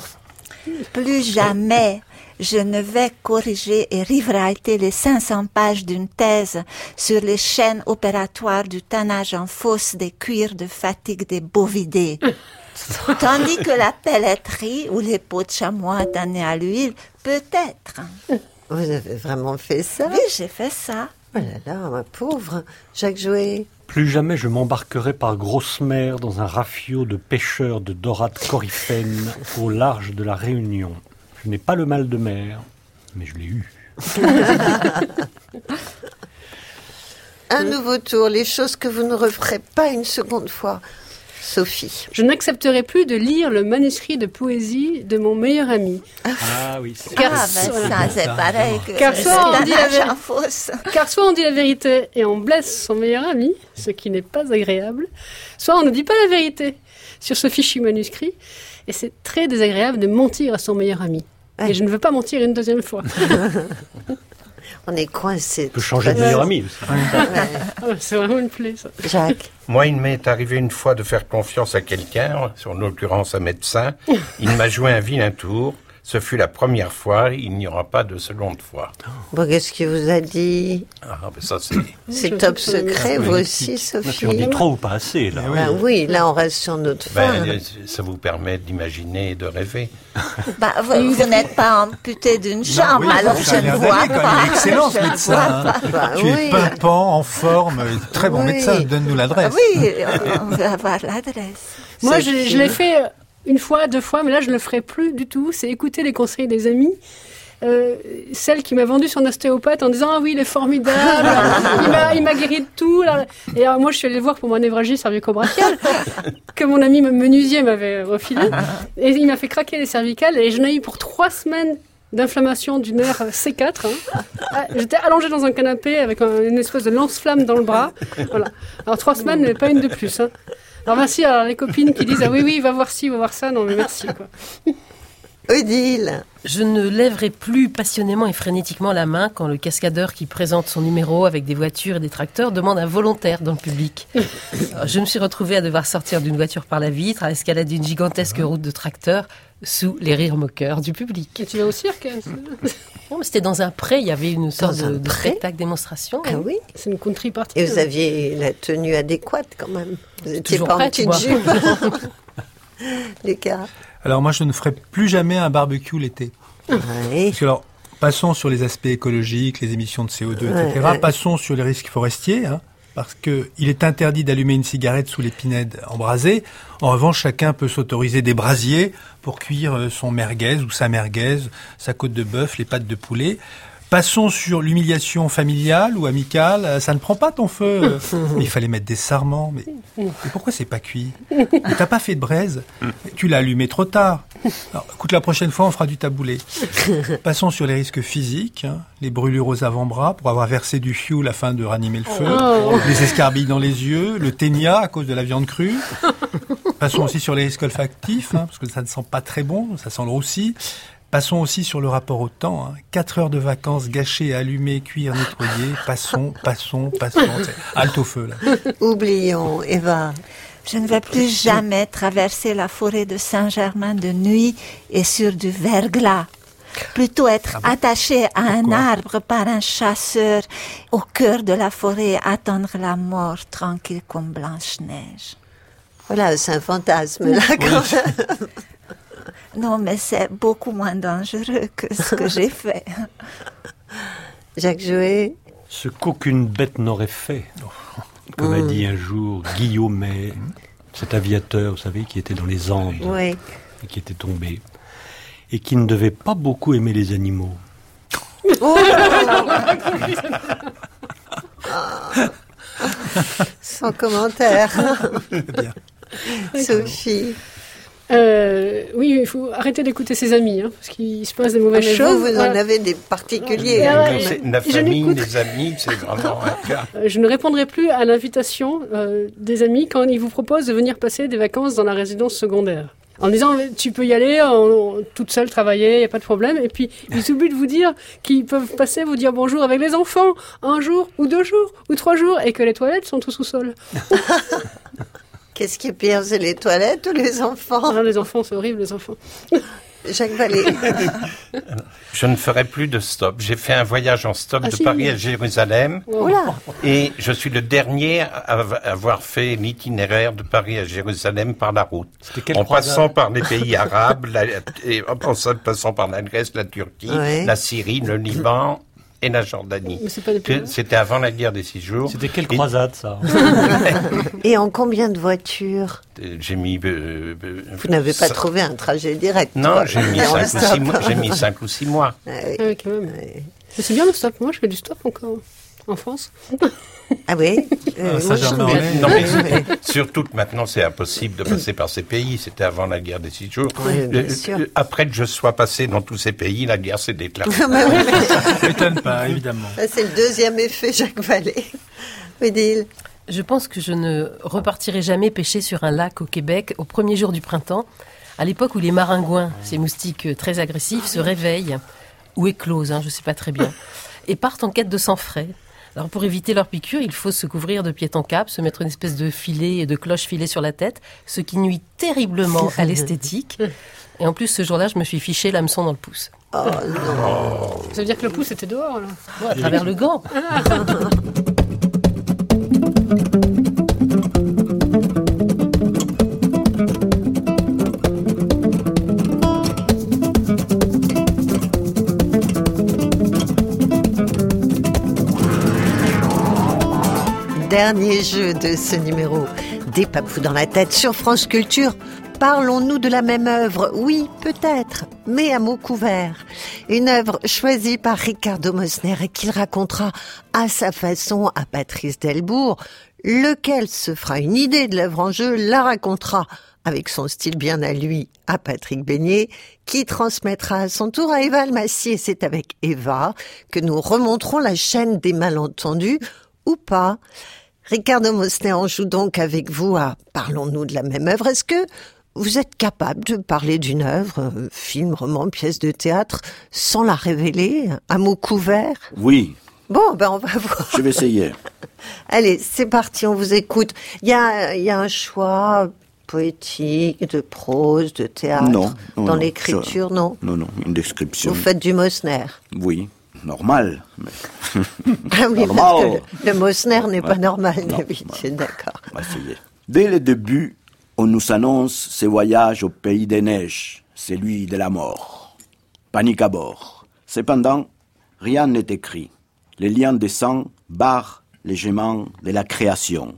Plus jamais je ne vais corriger et rewriter les 500 pages d'une thèse sur les chaînes opératoires du tannage en fosse des cuirs de fatigue des bovidés. Tandis que la pelleterie ou les peaux de chamois tannés à l'huile, peut-être. Vous avez vraiment fait ça? Oui, j'ai fait ça. Oh là là, ma pauvre. Jacques Jouet. Plus jamais je m'embarquerai par grosse mer dans un rafio de pêcheurs de dorades coryphènes au large de la Réunion. Je n'ai pas le mal de mer, mais je l'ai eu. Un nouveau tour, les choses que vous ne referez pas une seconde fois. Sophie. Je n'accepterai plus de lire le manuscrit de poésie de mon meilleur ami. Ah oui. Car, Ah, ben ça, c'est pareil que car c'est soit, on dit la car soit on dit la vérité et on blesse son meilleur ami, ce qui n'est pas agréable, soit on ne dit pas la vérité sur ce fichu manuscrit, et c'est très désagréable de mentir à son meilleur ami. Et je ne veux pas mentir une deuxième fois. On est coincé. peut changer de meilleur ami aussi. Ah, c'est vraiment une plaie, ça. Jacques. Moi, il m'est arrivé une fois de faire confiance à quelqu'un, sur en l'occurrence un médecin. Il m'a joué un vilain tour. Ce fut la première fois, il n'y aura pas de seconde fois. Bon, qu'est-ce qu'il vous a dit Ah, ben ça, c'est... C'est top secret, vous aussi, Sophie On dit trop ou pas assez, là. Ah oui, là, on reste sur notre fin. Ben, ça vous permet d'imaginer et de rêver. Bah, vous, vous n'êtes pas amputé d'une jambe, oui, alors je ne vois quand pas. même. Excellent, ce médecin, hein. pas. Bah tu oui. es pimpant, en forme, très bon Oui. médecin, donne-nous l'adresse. Oui, on veut avoir l'adresse. Moi, je, je l'ai fait euh, une fois, deux fois, mais là, je ne le ferai plus du tout. C'est écouter les conseils des amis. Euh, celle qui m'a vendu son ostéopathe en disant ah oui il est formidable il m'a guéri de tout et alors moi je suis allée le voir pour mon névralgie cervico-brachiale que mon ami menuisier m'avait refilé et il m'a fait craquer les cervicales et je n'ai eu pour trois semaines d'inflammation du nerf C4 hein. Ah, j'étais allongée dans un canapé avec un- une espèce de lance-flamme dans le bras voilà alors trois semaines mais pas une de plus hein. Alors merci à les copines qui disent ah oui oui va voir ci va voir ça. Non mais merci quoi Odile. Je ne lèverai plus passionnément et frénétiquement la main quand le cascadeur qui présente son numéro avec des voitures et des tracteurs demande un volontaire dans le public. Alors, je me suis retrouvée à devoir sortir d'une voiture par la vitre, à escalader une gigantesque route de tracteurs sous les rires moqueurs du public. et tu vas au cirque hein, Non, mais c'était dans un pré, il y avait une sorte un de, de pré spectacle démonstration. Ah oui c'est une country party Et vous aviez la tenue adéquate quand même. Vous étiez Toujours pas en petite jupe. Lucas. Alors moi, je ne ferai plus jamais un barbecue l'été. Oui. Parce que alors, passons sur les aspects écologiques, les émissions de CO2, Ouais, etc. ouais. Passons sur les risques forestiers, hein, parce que il est interdit d'allumer une cigarette sous les pinèdes embrasées. En revanche, chacun peut s'autoriser des brasiers pour cuire euh, son merguez ou sa merguez, sa côte de bœuf, les pâtes de poulet. Passons sur l'humiliation familiale ou amicale. Euh, Ça ne prend pas ton feu. Il fallait mettre des sarments. Mais, mais pourquoi c'est pas cuit? Mais T'as pas fait de braise? Tu l'as allumé trop tard. Alors, écoute, la prochaine fois, on fera du taboulé. Passons sur les risques physiques, hein. les brûlures aux avant-bras pour avoir versé du fioul afin de ranimer le feu, Oh. les escarbilles dans les yeux, le ténia à cause de la viande crue. Passons aussi sur les risques olfactifs, hein, parce que ça ne sent pas très bon, ça sent le roussi. Passons aussi sur le rapport au temps. Hein. Quatre heures de vacances gâchées, allumées, cuire, nettoyer. Passons, passons, passons. Halte au feu, là. Oublions, Eva. Je ne vais plus jamais traverser la forêt de Saint-Germain de nuit et sur du verglas. Plutôt être attaché à un arbre par un chasseur au cœur de la forêt et attendre la mort tranquille comme Blanche-Neige. Voilà, c'est un fantasme là quand même. Non, mais c'est beaucoup moins dangereux que ce que j'ai fait. Jacques Jouet. Ce qu'aucune bête n'aurait fait, comme a dit un jour Guillaumet, cet aviateur, vous savez, qui était dans les Andes Oui. et qui était tombé, et qui ne devait pas beaucoup aimer les animaux. Oh. Sans commentaire. Sophie. Euh, oui, il faut arrêter d'écouter ses amis, hein, parce qu'il se passe des mauvaises Ah, choses. vous, vous en avez des particuliers. Ah la Je famille, les amis, c'est vraiment un cas. Euh, Je ne répondrai plus à l'invitation euh, des amis quand ils vous proposent de venir passer des vacances dans la résidence secondaire. En disant, tu peux y aller, en- toute seule travailler, il n'y a pas de problème. Et puis, ils oublient de vous dire qu'ils peuvent passer vous dire bonjour avec les enfants, un jour, ou deux jours, ou trois jours, et que les toilettes sont au sous-sol. Qu'est-ce qui est pire, c'est les toilettes ou les enfants Ah, les enfants, c'est horrible, les enfants. Jacques Vallée. Je ne ferai plus de stop. J'ai fait un voyage en stop Ah, de. Paris à Jérusalem. Oula. Et je suis le dernier à av- avoir fait l'itinéraire de Paris à Jérusalem par la route. En croisade passant par les pays arabes, la- et en passant, passant par la Grèce, la Turquie, Ouais. la Syrie, le Liban et la Jordanie. C'était avant la guerre des six jours. C'était quelle Et- croisade, ça Et en combien de voitures Euh, J'ai mis. euh, euh, Vous n'avez pas ça- trouvé un trajet direct. Non, j'ai mis, cinq ou six mois. J'ai mis cinq ou six mois. Ah oui. Ah oui, quand même. Mais c'est bien le stop. Moi, je fais du stop encore. En France. Ah oui Euh, ça, non, mais c'est- surtout que maintenant, c'est impossible de passer par ces pays. C'était avant la guerre des six jours. Oui, bien Euh, sûr. euh, Après que je sois passé dans tous ces pays, la guerre s'est déclarée. Oui, mais- Ça m'étonne pas, évidemment. C'est le deuxième effet Jacques Vallée. Odile Je pense que je ne repartirai jamais pêcher sur un lac au Québec au premier jour du printemps, à l'époque où les maringouins, ces moustiques euh, très agressifs, se réveillent, ou éclosent, hein, je ne sais pas très bien, et partent en quête de sang frais. Alors pour éviter leur piqûre, il faut se couvrir de pied en cap, se mettre une espèce de filet et de cloche filet sur la tête, ce qui nuit terriblement à l'esthétique. Et en plus, ce jour-là, je me suis fiché l'hameçon dans le pouce. Oh Ça veut dire que le pouce était dehors, là. Ouais, à travers le gant. Dernier jeu de ce numéro. Des papous dans la tête sur France Culture. Parlons-nous de la même œuvre? Oui, peut-être, mais à mots couverts. Une œuvre choisie par Ricardo Mosner et qu'il racontera à sa façon à Patrice Delbourg, lequel se fera une idée de l'œuvre en jeu, la racontera avec son style bien à lui à Patrick Beignet, qui transmettra à son tour à Eva Almassi. Et c'est avec Eva que nous remonterons la chaîne des malentendus, ou pas. Ricardo Mosner en joue donc avec vous à Parlons-nous de la même œuvre. Est-ce que vous êtes capable de parler d'une œuvre, euh, film, roman, pièce de théâtre, sans la révéler, à mots couverts? Oui, Bon, ben on va voir. je vais essayer. Allez, c'est parti, on vous écoute. Il y a, y a un choix poétique, de prose, de théâtre, Non, non, dans l'écriture, non? Non, non, une description. Vous faites du Mosner? Oui, normal. mais- Ah oui, Normal. parce que le, le Mosner n'est pas normal d'habitude, d'accord. Dès le début, on nous annonce ce voyage au pays des neiges, celui de la mort. Panique à bord. Cependant, rien n'est écrit. Les liens de sang barrent les gements de la création.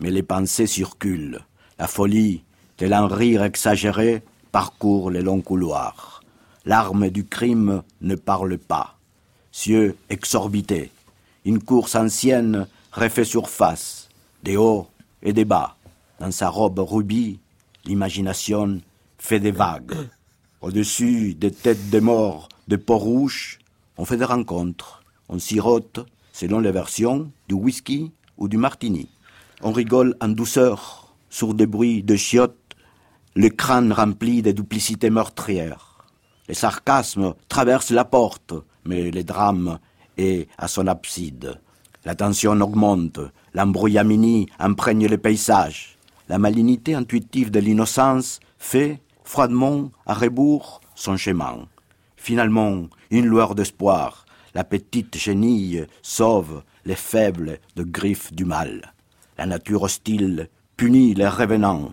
Mais les pensées circulent. La folie, tel un rire exagéré, parcourt les longs couloirs. L'arme du crime ne parle pas. Cieux exorbités. Une course ancienne refait surface, des hauts et des bas. Dans sa robe rubis, l'imagination fait des vagues. Au-dessus des têtes des morts de Port-Rouge, on fait des rencontres. On sirote, selon les versions, du whisky ou du martini. On rigole en douceur, sur des bruits de chiottes, le crâne rempli de duplicités meurtrières. Le sarcasme traverse la porte, mais le drame est à son abside. La tension augmente, l'embrouillamini imprègne le paysage. La malignité intuitive de l'innocence fait, froidement, à rebours, son chemin. Finalement, une lueur d'espoir, la petite chenille sauve les faibles de griffes du mal. La nature hostile punit les revenants.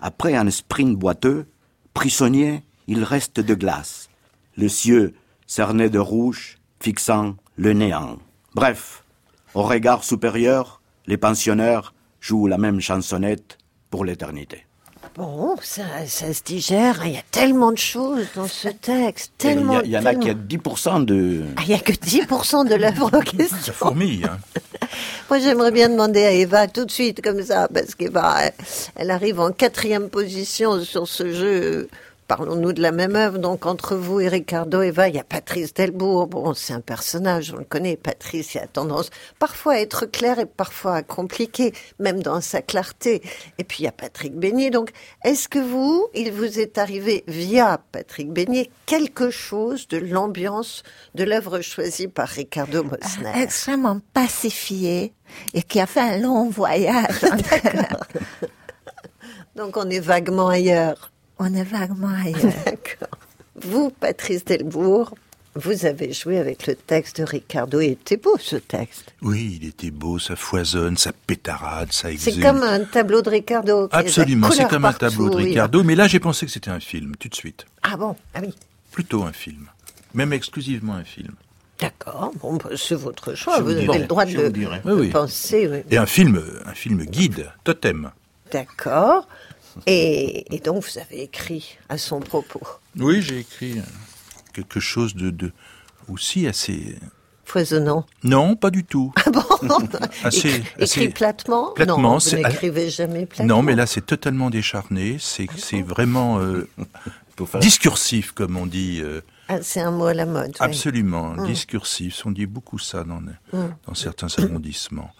Après un sprint boiteux, prisonnier, il reste de glace. Le cieux cerné de rouge, fixant le néant. Bref, au regard supérieur, les pensionnaires jouent la même chansonnette pour l'éternité. Bon, ça, ça se digère. Il y a tellement de choses dans ce texte. Il y, Tellement, a- il y en a qui a tellement. 10% de... Ah, il n'y a que 10% de l'œuvre en question. Fourmille, hein. Moi, j'aimerais bien demander à Eva tout de suite, comme ça, parce qu'Eva, elle arrive en quatrième position sur ce jeu. Parlons-nous de la même œuvre. Donc, entre vous et Ricardo, Eva, il y a Patrice Delbourg. Bon, c'est un personnage, on le connaît. Patrice, il a tendance parfois à être clair et parfois à compliquer, même dans sa clarté. Et puis, il y a Patrick Beignet. Donc, est-ce que vous, il vous est arrivé via Patrick Beignet quelque chose de l'ambiance de l'œuvre choisie par Ricardo Mosner? Extrêmement pacifié et qui a fait un long voyage. Donc on est vaguement ailleurs. On est vaguement ailleurs. D'accord. Vous, Patrice Delbourg, vous avez joué avec le texte de Ricardo. Il était beau ce texte. Oui, il était beau, ça foisonne, ça pétarade, ça C'est exulte. comme un tableau de Ricardo. Absolument, c'est comme un tableau de oui. Ricardo, mais là j'ai pensé que c'était un film, tout de suite. Ah bon? Ah oui. Plutôt un film. Même exclusivement un film. D'accord. Bon, bah, c'est votre choix. Je Vous, vous avez le droit de, de Oui, oui. penser. oui. Et un film, un film guide, totem. D'accord. Et, et donc vous avez écrit à son propos. Oui, j'ai écrit euh, quelque chose de, de aussi assez foisonnant Non, pas du tout. Ah bon? Assez- Écrit, assez- écrit platement? Platement, Non, vous c'est- n'écrivez jamais platement. Non, mais là, c'est totalement décharné. C'est c'est vraiment euh, faire- discursif, comme on dit. euh, Ah, c'est un mot à la mode. Absolument, Mm. discursif. On dit beaucoup ça dans, Mm. dans certains arrondissements.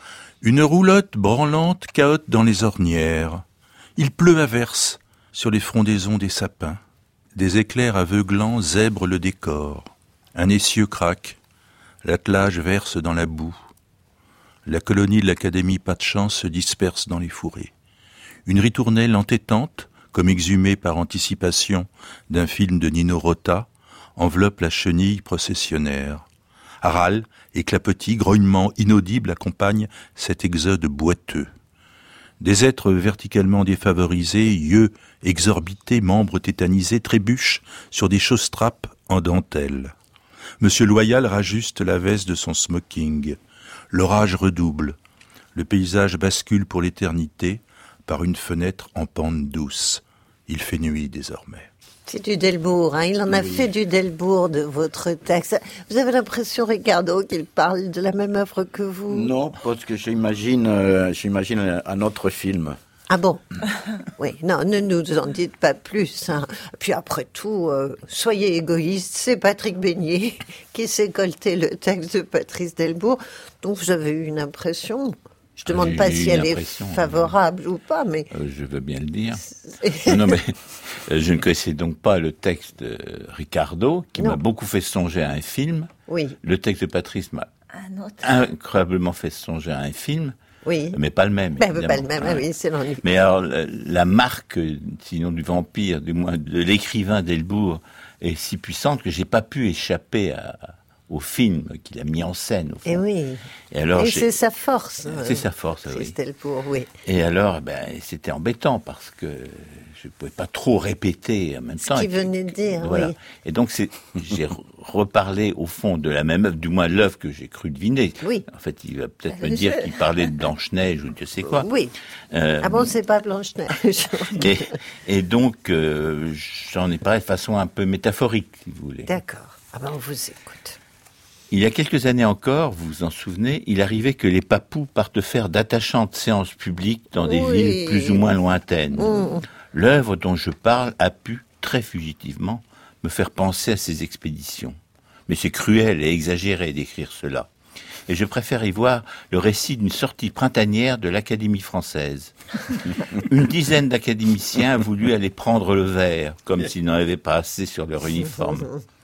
Une roulotte branlante cahote dans les ornières. Il pleut à verse sur les frondaisons des sapins. Des éclairs aveuglants zèbrent le décor. Un essieu craque. L'attelage verse dans la boue. La colonie de l'Académie Pas de Chance se disperse dans les fourrés. Une ritournelle entêtante, comme exhumée par anticipation d'un film de Nino Rota, enveloppe la chenille processionnaire. Râle et grognements inaudibles accompagnent cet exode boiteux. Des êtres verticalement défavorisés, yeux exorbités, membres tétanisés, trébuchent sur des chausse-trappes en dentelle. Monsieur Loyal rajuste la veste de son smoking. L'orage redouble. Le paysage bascule pour l'éternité par une fenêtre en pente douce. Il fait nuit désormais. C'est du Delbourg, hein. il en a fait du Delbourg de votre texte. Vous avez l'impression, Ricardo, qu'il parle de la même œuvre que vous? Non, parce que j'imagine, euh, j'imagine un autre film. Ah bon? Oui, non, ne nous en dites pas plus. hein. Puis après tout, euh, soyez égoïste, c'est Patrick Beignet qui s'est colté le texte de Patrice Delbourg. Donc vous avez eu une impression. Je demande J'ai pas si elle est impression, favorable ou pas, mais Euh, je veux bien le dire. non, mais euh, je ne connaissais donc pas le texte de Ricardo, qui m'a beaucoup fait songer à un film. oui, Le texte de Patrice m'a incroyablement fait songer à un film, oui. mais pas le même. Ben, pas le même, Ah oui. c'est l'ennui. Mais alors, la, la marque, euh, sinon du vampire, du moins de l'écrivain Delbourg, est si puissante que j'ai pas pu échapper à- au film qu'il a mis en scène. Au fond. Et oui. Et alors, c'est sa force. C'est euh, sa force, oui. Delbourg, oui. Et alors, ben, c'était embêtant parce que je pouvais pas trop répéter en même Ce temps. qu'il Et puis- venait de dire, voilà. oui. Et donc, j'ai re- reparlé au fond de la même œuvre, du moins l'œuvre que j'ai cru deviner. Oui. En fait, il va peut-être me dire qu'il parlait de Blanche-Neige ou Dieu sait quoi. Oui. Euh, Ah bon, c'est pas Blanche-Neige. et, et donc, euh, j'en ai parlé de façon un peu métaphorique, si vous voulez. D'accord. Ah ben, on vous écoute. Il y a quelques années encore, vous vous en souvenez, il arrivait que les papous partent faire d'attachantes séances publiques dans des Oui. villes plus ou moins lointaines. Mm. L'œuvre dont je parle a pu, très fugitivement, me faire penser à ces expéditions. Mais c'est cruel et exagéré d'écrire cela. Et je préfère y voir le récit d'une sortie printanière de l'Académie française. Une dizaine d'académiciens a voulu aller prendre le verre, comme s'ils n'en avaient pas assez sur leur uniforme.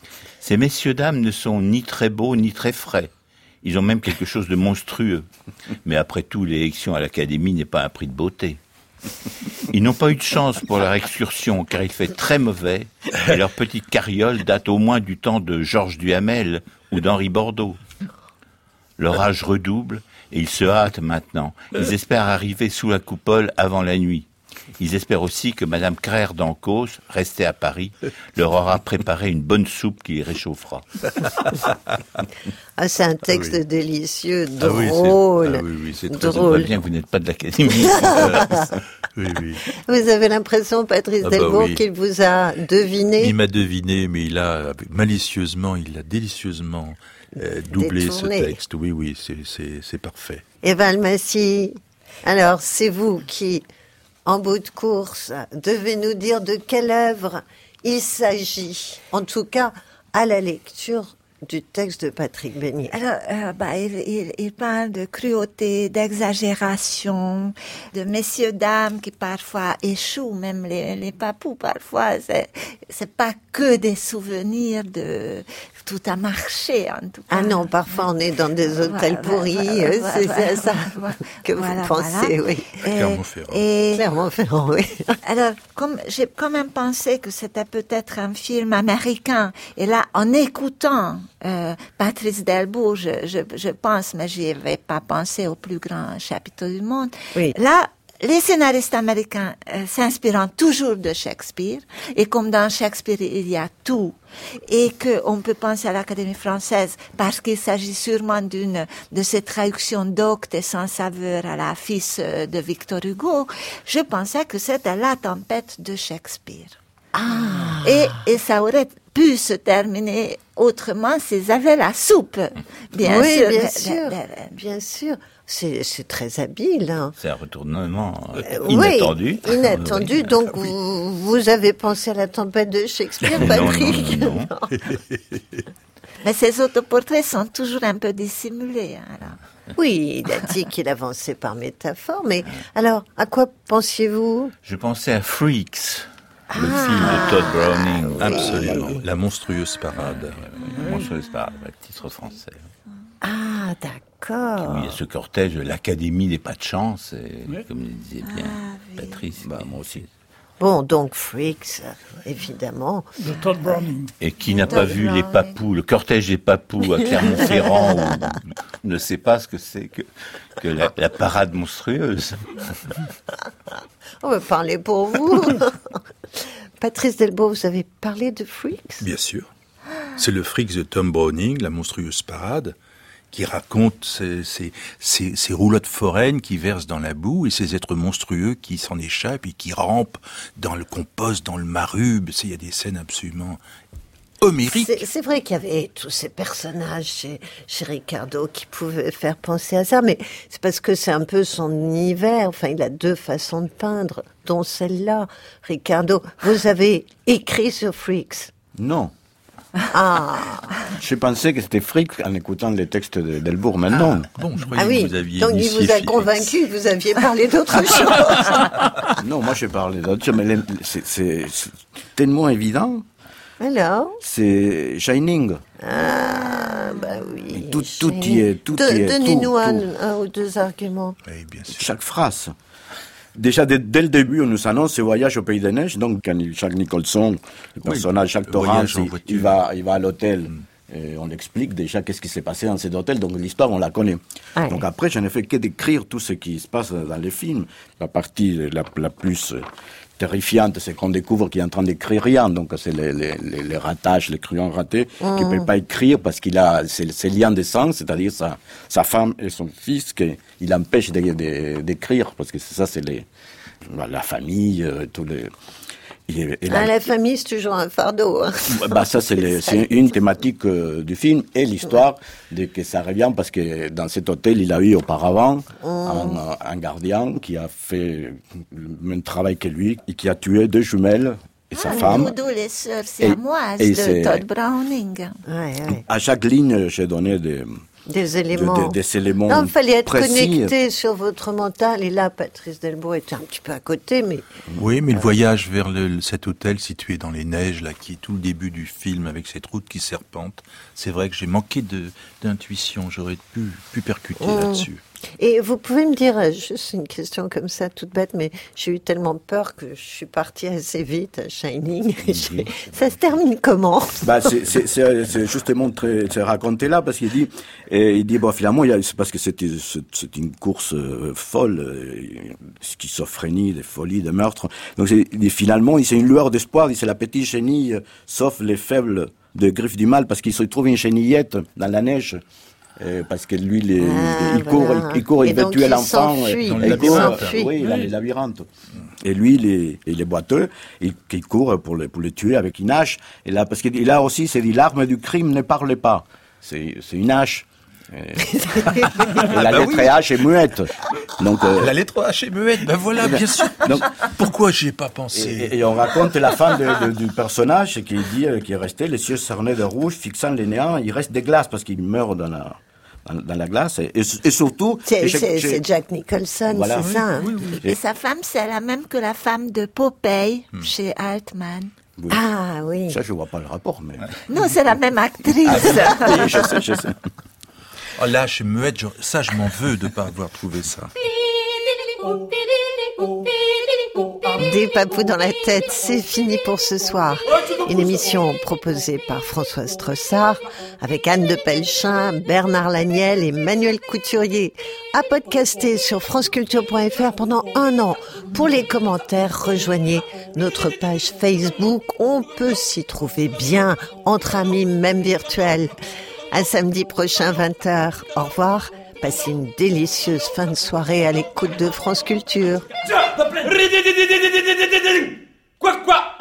Ces messieurs-dames ne sont ni très beaux ni très frais. Ils ont même quelque chose de monstrueux. Mais après tout, l'élection à l'Académie n'est pas un prix de beauté. Ils n'ont pas eu de chance pour leur excursion, car il fait très mauvais, et leur petite carriole date au moins du temps de Georges Duhamel ou d'Henri Bordeaux. L'orage redouble, et ils se hâtent maintenant. Ils espèrent arriver sous la coupole avant la nuit. Ils espèrent aussi que Madame Crère d'Ancos, restée à Paris, leur aura préparé une bonne soupe qui les réchauffera. Ah, c'est un texte oui. délicieux, Ah oui, c'est- drôle. ah oui, oui, c'est très- drôle. Bien que vous n'êtes pas de l'Académie. oui, oui. Vous avez l'impression, Patrice Ah bah Delbourg, oui. qu'il vous a deviné Il m'a deviné, mais il a malicieusement, il a délicieusement euh, doublé Détourné. ce texte. Oui, oui, c'est- parfait. Eva Almassi, alors c'est vous qui, en bout de course, devez nous dire de quelle œuvre il s'agit, en tout cas à la lecture du texte de Patrick Beignet. Alors, euh, bah, il, parle de cruauté, d'exagération, de messieurs-dames qui parfois échouent, même les, les papous parfois. C'est pas que des souvenirs de tout a marché, en tout cas. Ah non, parfois on est dans des hôtels Voilà, pourris, voilà, euh, voilà, c'est voilà, ça voilà, que vous voilà, pensez, voilà. oui. Clermont-Ferrand. Clermont-Ferrand, oui. Alors, comme j'ai quand même pensé que c'était peut-être un film américain, et là, en écoutant euh, Patrice Delbourg, je, je, je pense, mais j'y avais pas pensé au plus grand chapitre du monde. Oui. Là, les scénaristes américains euh, s'inspirant toujours de Shakespeare, et comme dans Shakespeare il y a tout, et que on peut penser à l'Académie française parce qu'il s'agit sûrement d'une de ces traductions doctes et sans saveur à la fils euh, de Victor Hugo, je pensais que c'était la tempête de Shakespeare. Et, et ça aurait pu se terminer autrement s'ils avaient la soupe. Bien oui, sûr. bien mais- sûr, mais- mais- bien sûr. C'est très habile. hein. C'est un retournement euh, Oui, inattendu. inattendu. Oui. Donc, vous, vous avez pensé à la tempête de Shakespeare, Non, Patrick non, non, Mais ces autoportraits sont toujours un peu dissimulés. hein, alors. Oui, il a dit qu'il avançait par métaphore, mais alors, à quoi pensiez-vous? Je pensais à Freaks, le Ah. film de Todd Browning. Absolument. La monstrueuse parade. La monstrueuse parade, le titre français. Ah, d'accord. Oui, il y a ce cortège de l'Académie des pas de chance, et, comme le disait bien Patrice. Bah, moi aussi. Bon, donc Freaks, évidemment. De Todd Browning. Et qui n'a pas vu les papous, le cortège des papous à Clermont-Ferrand, ne sait pas ce que c'est que, que la, la parade monstrueuse. On va parler pour vous. Patrice Delbo, vous avez parlé de Freaks Bien sûr. C'est le Freaks de Tom Browning, la monstrueuse parade, qui raconte ces, ces, ces- ces roulottes foraines qui versent dans la boue et ces êtres monstrueux qui s'en échappent et qui rampent dans le compost, dans le marube. C'est- Il y a des scènes absolument homériques. C'est c'est vrai qu'il y avait tous ces personnages chez, chez Ricardo qui pouvaient faire penser à ça, mais c'est parce que c'est un peu son univers. Enfin, il a deux façons de peindre, dont celle-là. Ricardo, vous avez écrit sur Freaks. Non. Ah, Je pensais que c'était fric en écoutant les textes de Delbourg maintenant. bon, je ah oui. Donc il vous a convaincu, vous aviez parlé d'autre chose. non, moi j'ai parlé d'autre chose, mais c'est- tellement évident. Alors C'est Shining. Ah, bah oui. Tout, tout y est, tout De- y est. Donnez-nous un, un ou deux arguments. Chaque phrase. Déjà, dès, dès le début, on nous annonce ce voyage au Pays des Neiges. Donc, quand Jacques Nicholson, le personnage Jacques Torrance, il, va, il va à l'hôtel. Et on explique déjà qu'est-ce qui s'est passé dans cet hôtel. Donc, l'histoire, on la connaît. Ouais. Donc, après, je n'ai fait que d'écrire tout ce qui se passe dans les films. La partie la, la plus euh, terrifiante, c'est qu'on découvre qu'il est en train d'écrire rien. Donc, c'est les, les, les, les ratages, les crayons ratés, qu'il ne peut pas écrire parce qu'il a ses, ses liens de sang, c'est-à-dire sa, sa femme et son fils, qu'il empêche d'écrire. Parce que c'est ça, c'est les, la famille, euh, tous les. Et- et la- Ah, la famille, c'est toujours un fardeau. hein. bah ça c'est une thématique euh, du film et l'histoire de que ça revient parce que dans cet hôtel il a eu auparavant un, un gardien qui a fait le même travail que lui et qui a tué deux jumelles et sa femme. D'où les sœurs siamoises de c'est- Todd Browning. À chaque ligne j'ai donné des Des éléments. de- des éléments Non, il fallait être précis. connecté sur votre mental. Et là, Patrice Delbo était un petit peu à côté, mais Oui, mais le voyage vers le- cet hôtel situé dans les neiges, là, qui est tout le début du film, avec cette route qui serpente, c'est vrai que j'ai manqué de- d'intuition. J'aurais pu, pu percuter Oh. là-dessus. Et vous pouvez me dire, euh, juste une question comme ça, toute bête, mais j'ai eu tellement peur que je suis partie assez vite à Shining. J'ai- ça se termine comment? Bah, c'est- c'est c'est- c'est justement très, raconté là parce qu'il dit, et il dit bon finalement il y a- c'est parce que c'était c'est une course euh, folle, euh, schizophrénie, des folies, des meurtres. Donc dit, finalement il c'est une lueur d'espoir, c'est la petite chenille, euh, sauf les faibles de griffes du mal parce qu'il se trouve une chenillette dans la neige. Euh, parce que lui, il, est- Ah, il court, voilà. il, il court, il Et donc, tuer l'enfant. s'enfuit. et- Dans le il court, labyrinthe. oui, dans les labyrinthes. Et lui, il est, il est boiteux, il, il court pour le, pour le tuer avec une hache. Et là, parce qu'il a aussi, c'est dit, l'arme du crime ne parle pas. C'est une hache. Et, et la Bah lettre oui. H est muette. Donc, euh, La lettre H est muette, ben voilà, bien sûr. Donc, Pourquoi j'y ai pas pensé et, et on raconte la fin de- de- du personnage qui dit euh, qui est resté les yeux cernés de rouge, fixant les néants. Il reste des glaces parce qu'il meurt dans la dans, dans la glace. Et, surtout, C'est Jack Nicholson, Voilà. c'est ça hein Et sa femme, c'est la même que la femme de Popeye Hmm. chez Altman. Oui. Ah oui. Ça, je vois pas le rapport, mais. Non, c'est la même actrice. Ah, oui, je sais, je sais. Oh là, je suis muette, je- ça je m'en veux de ne pas avoir trouvé ça. Des papous dans la tête, c'est fini pour ce soir. Une émission proposée par Françoise Trossard avec Anne de Pelchin, Bernard Laniel et Manuel Couturier. À podcaster sur franceculture.fr pendant un an. Pour les commentaires, rejoignez notre page Facebook. On peut s'y trouver bien entre amis, même virtuels. À samedi prochain, 20h. Au revoir. Passez une délicieuse fin de soirée à l'écoute de France Culture. Quoi, quoi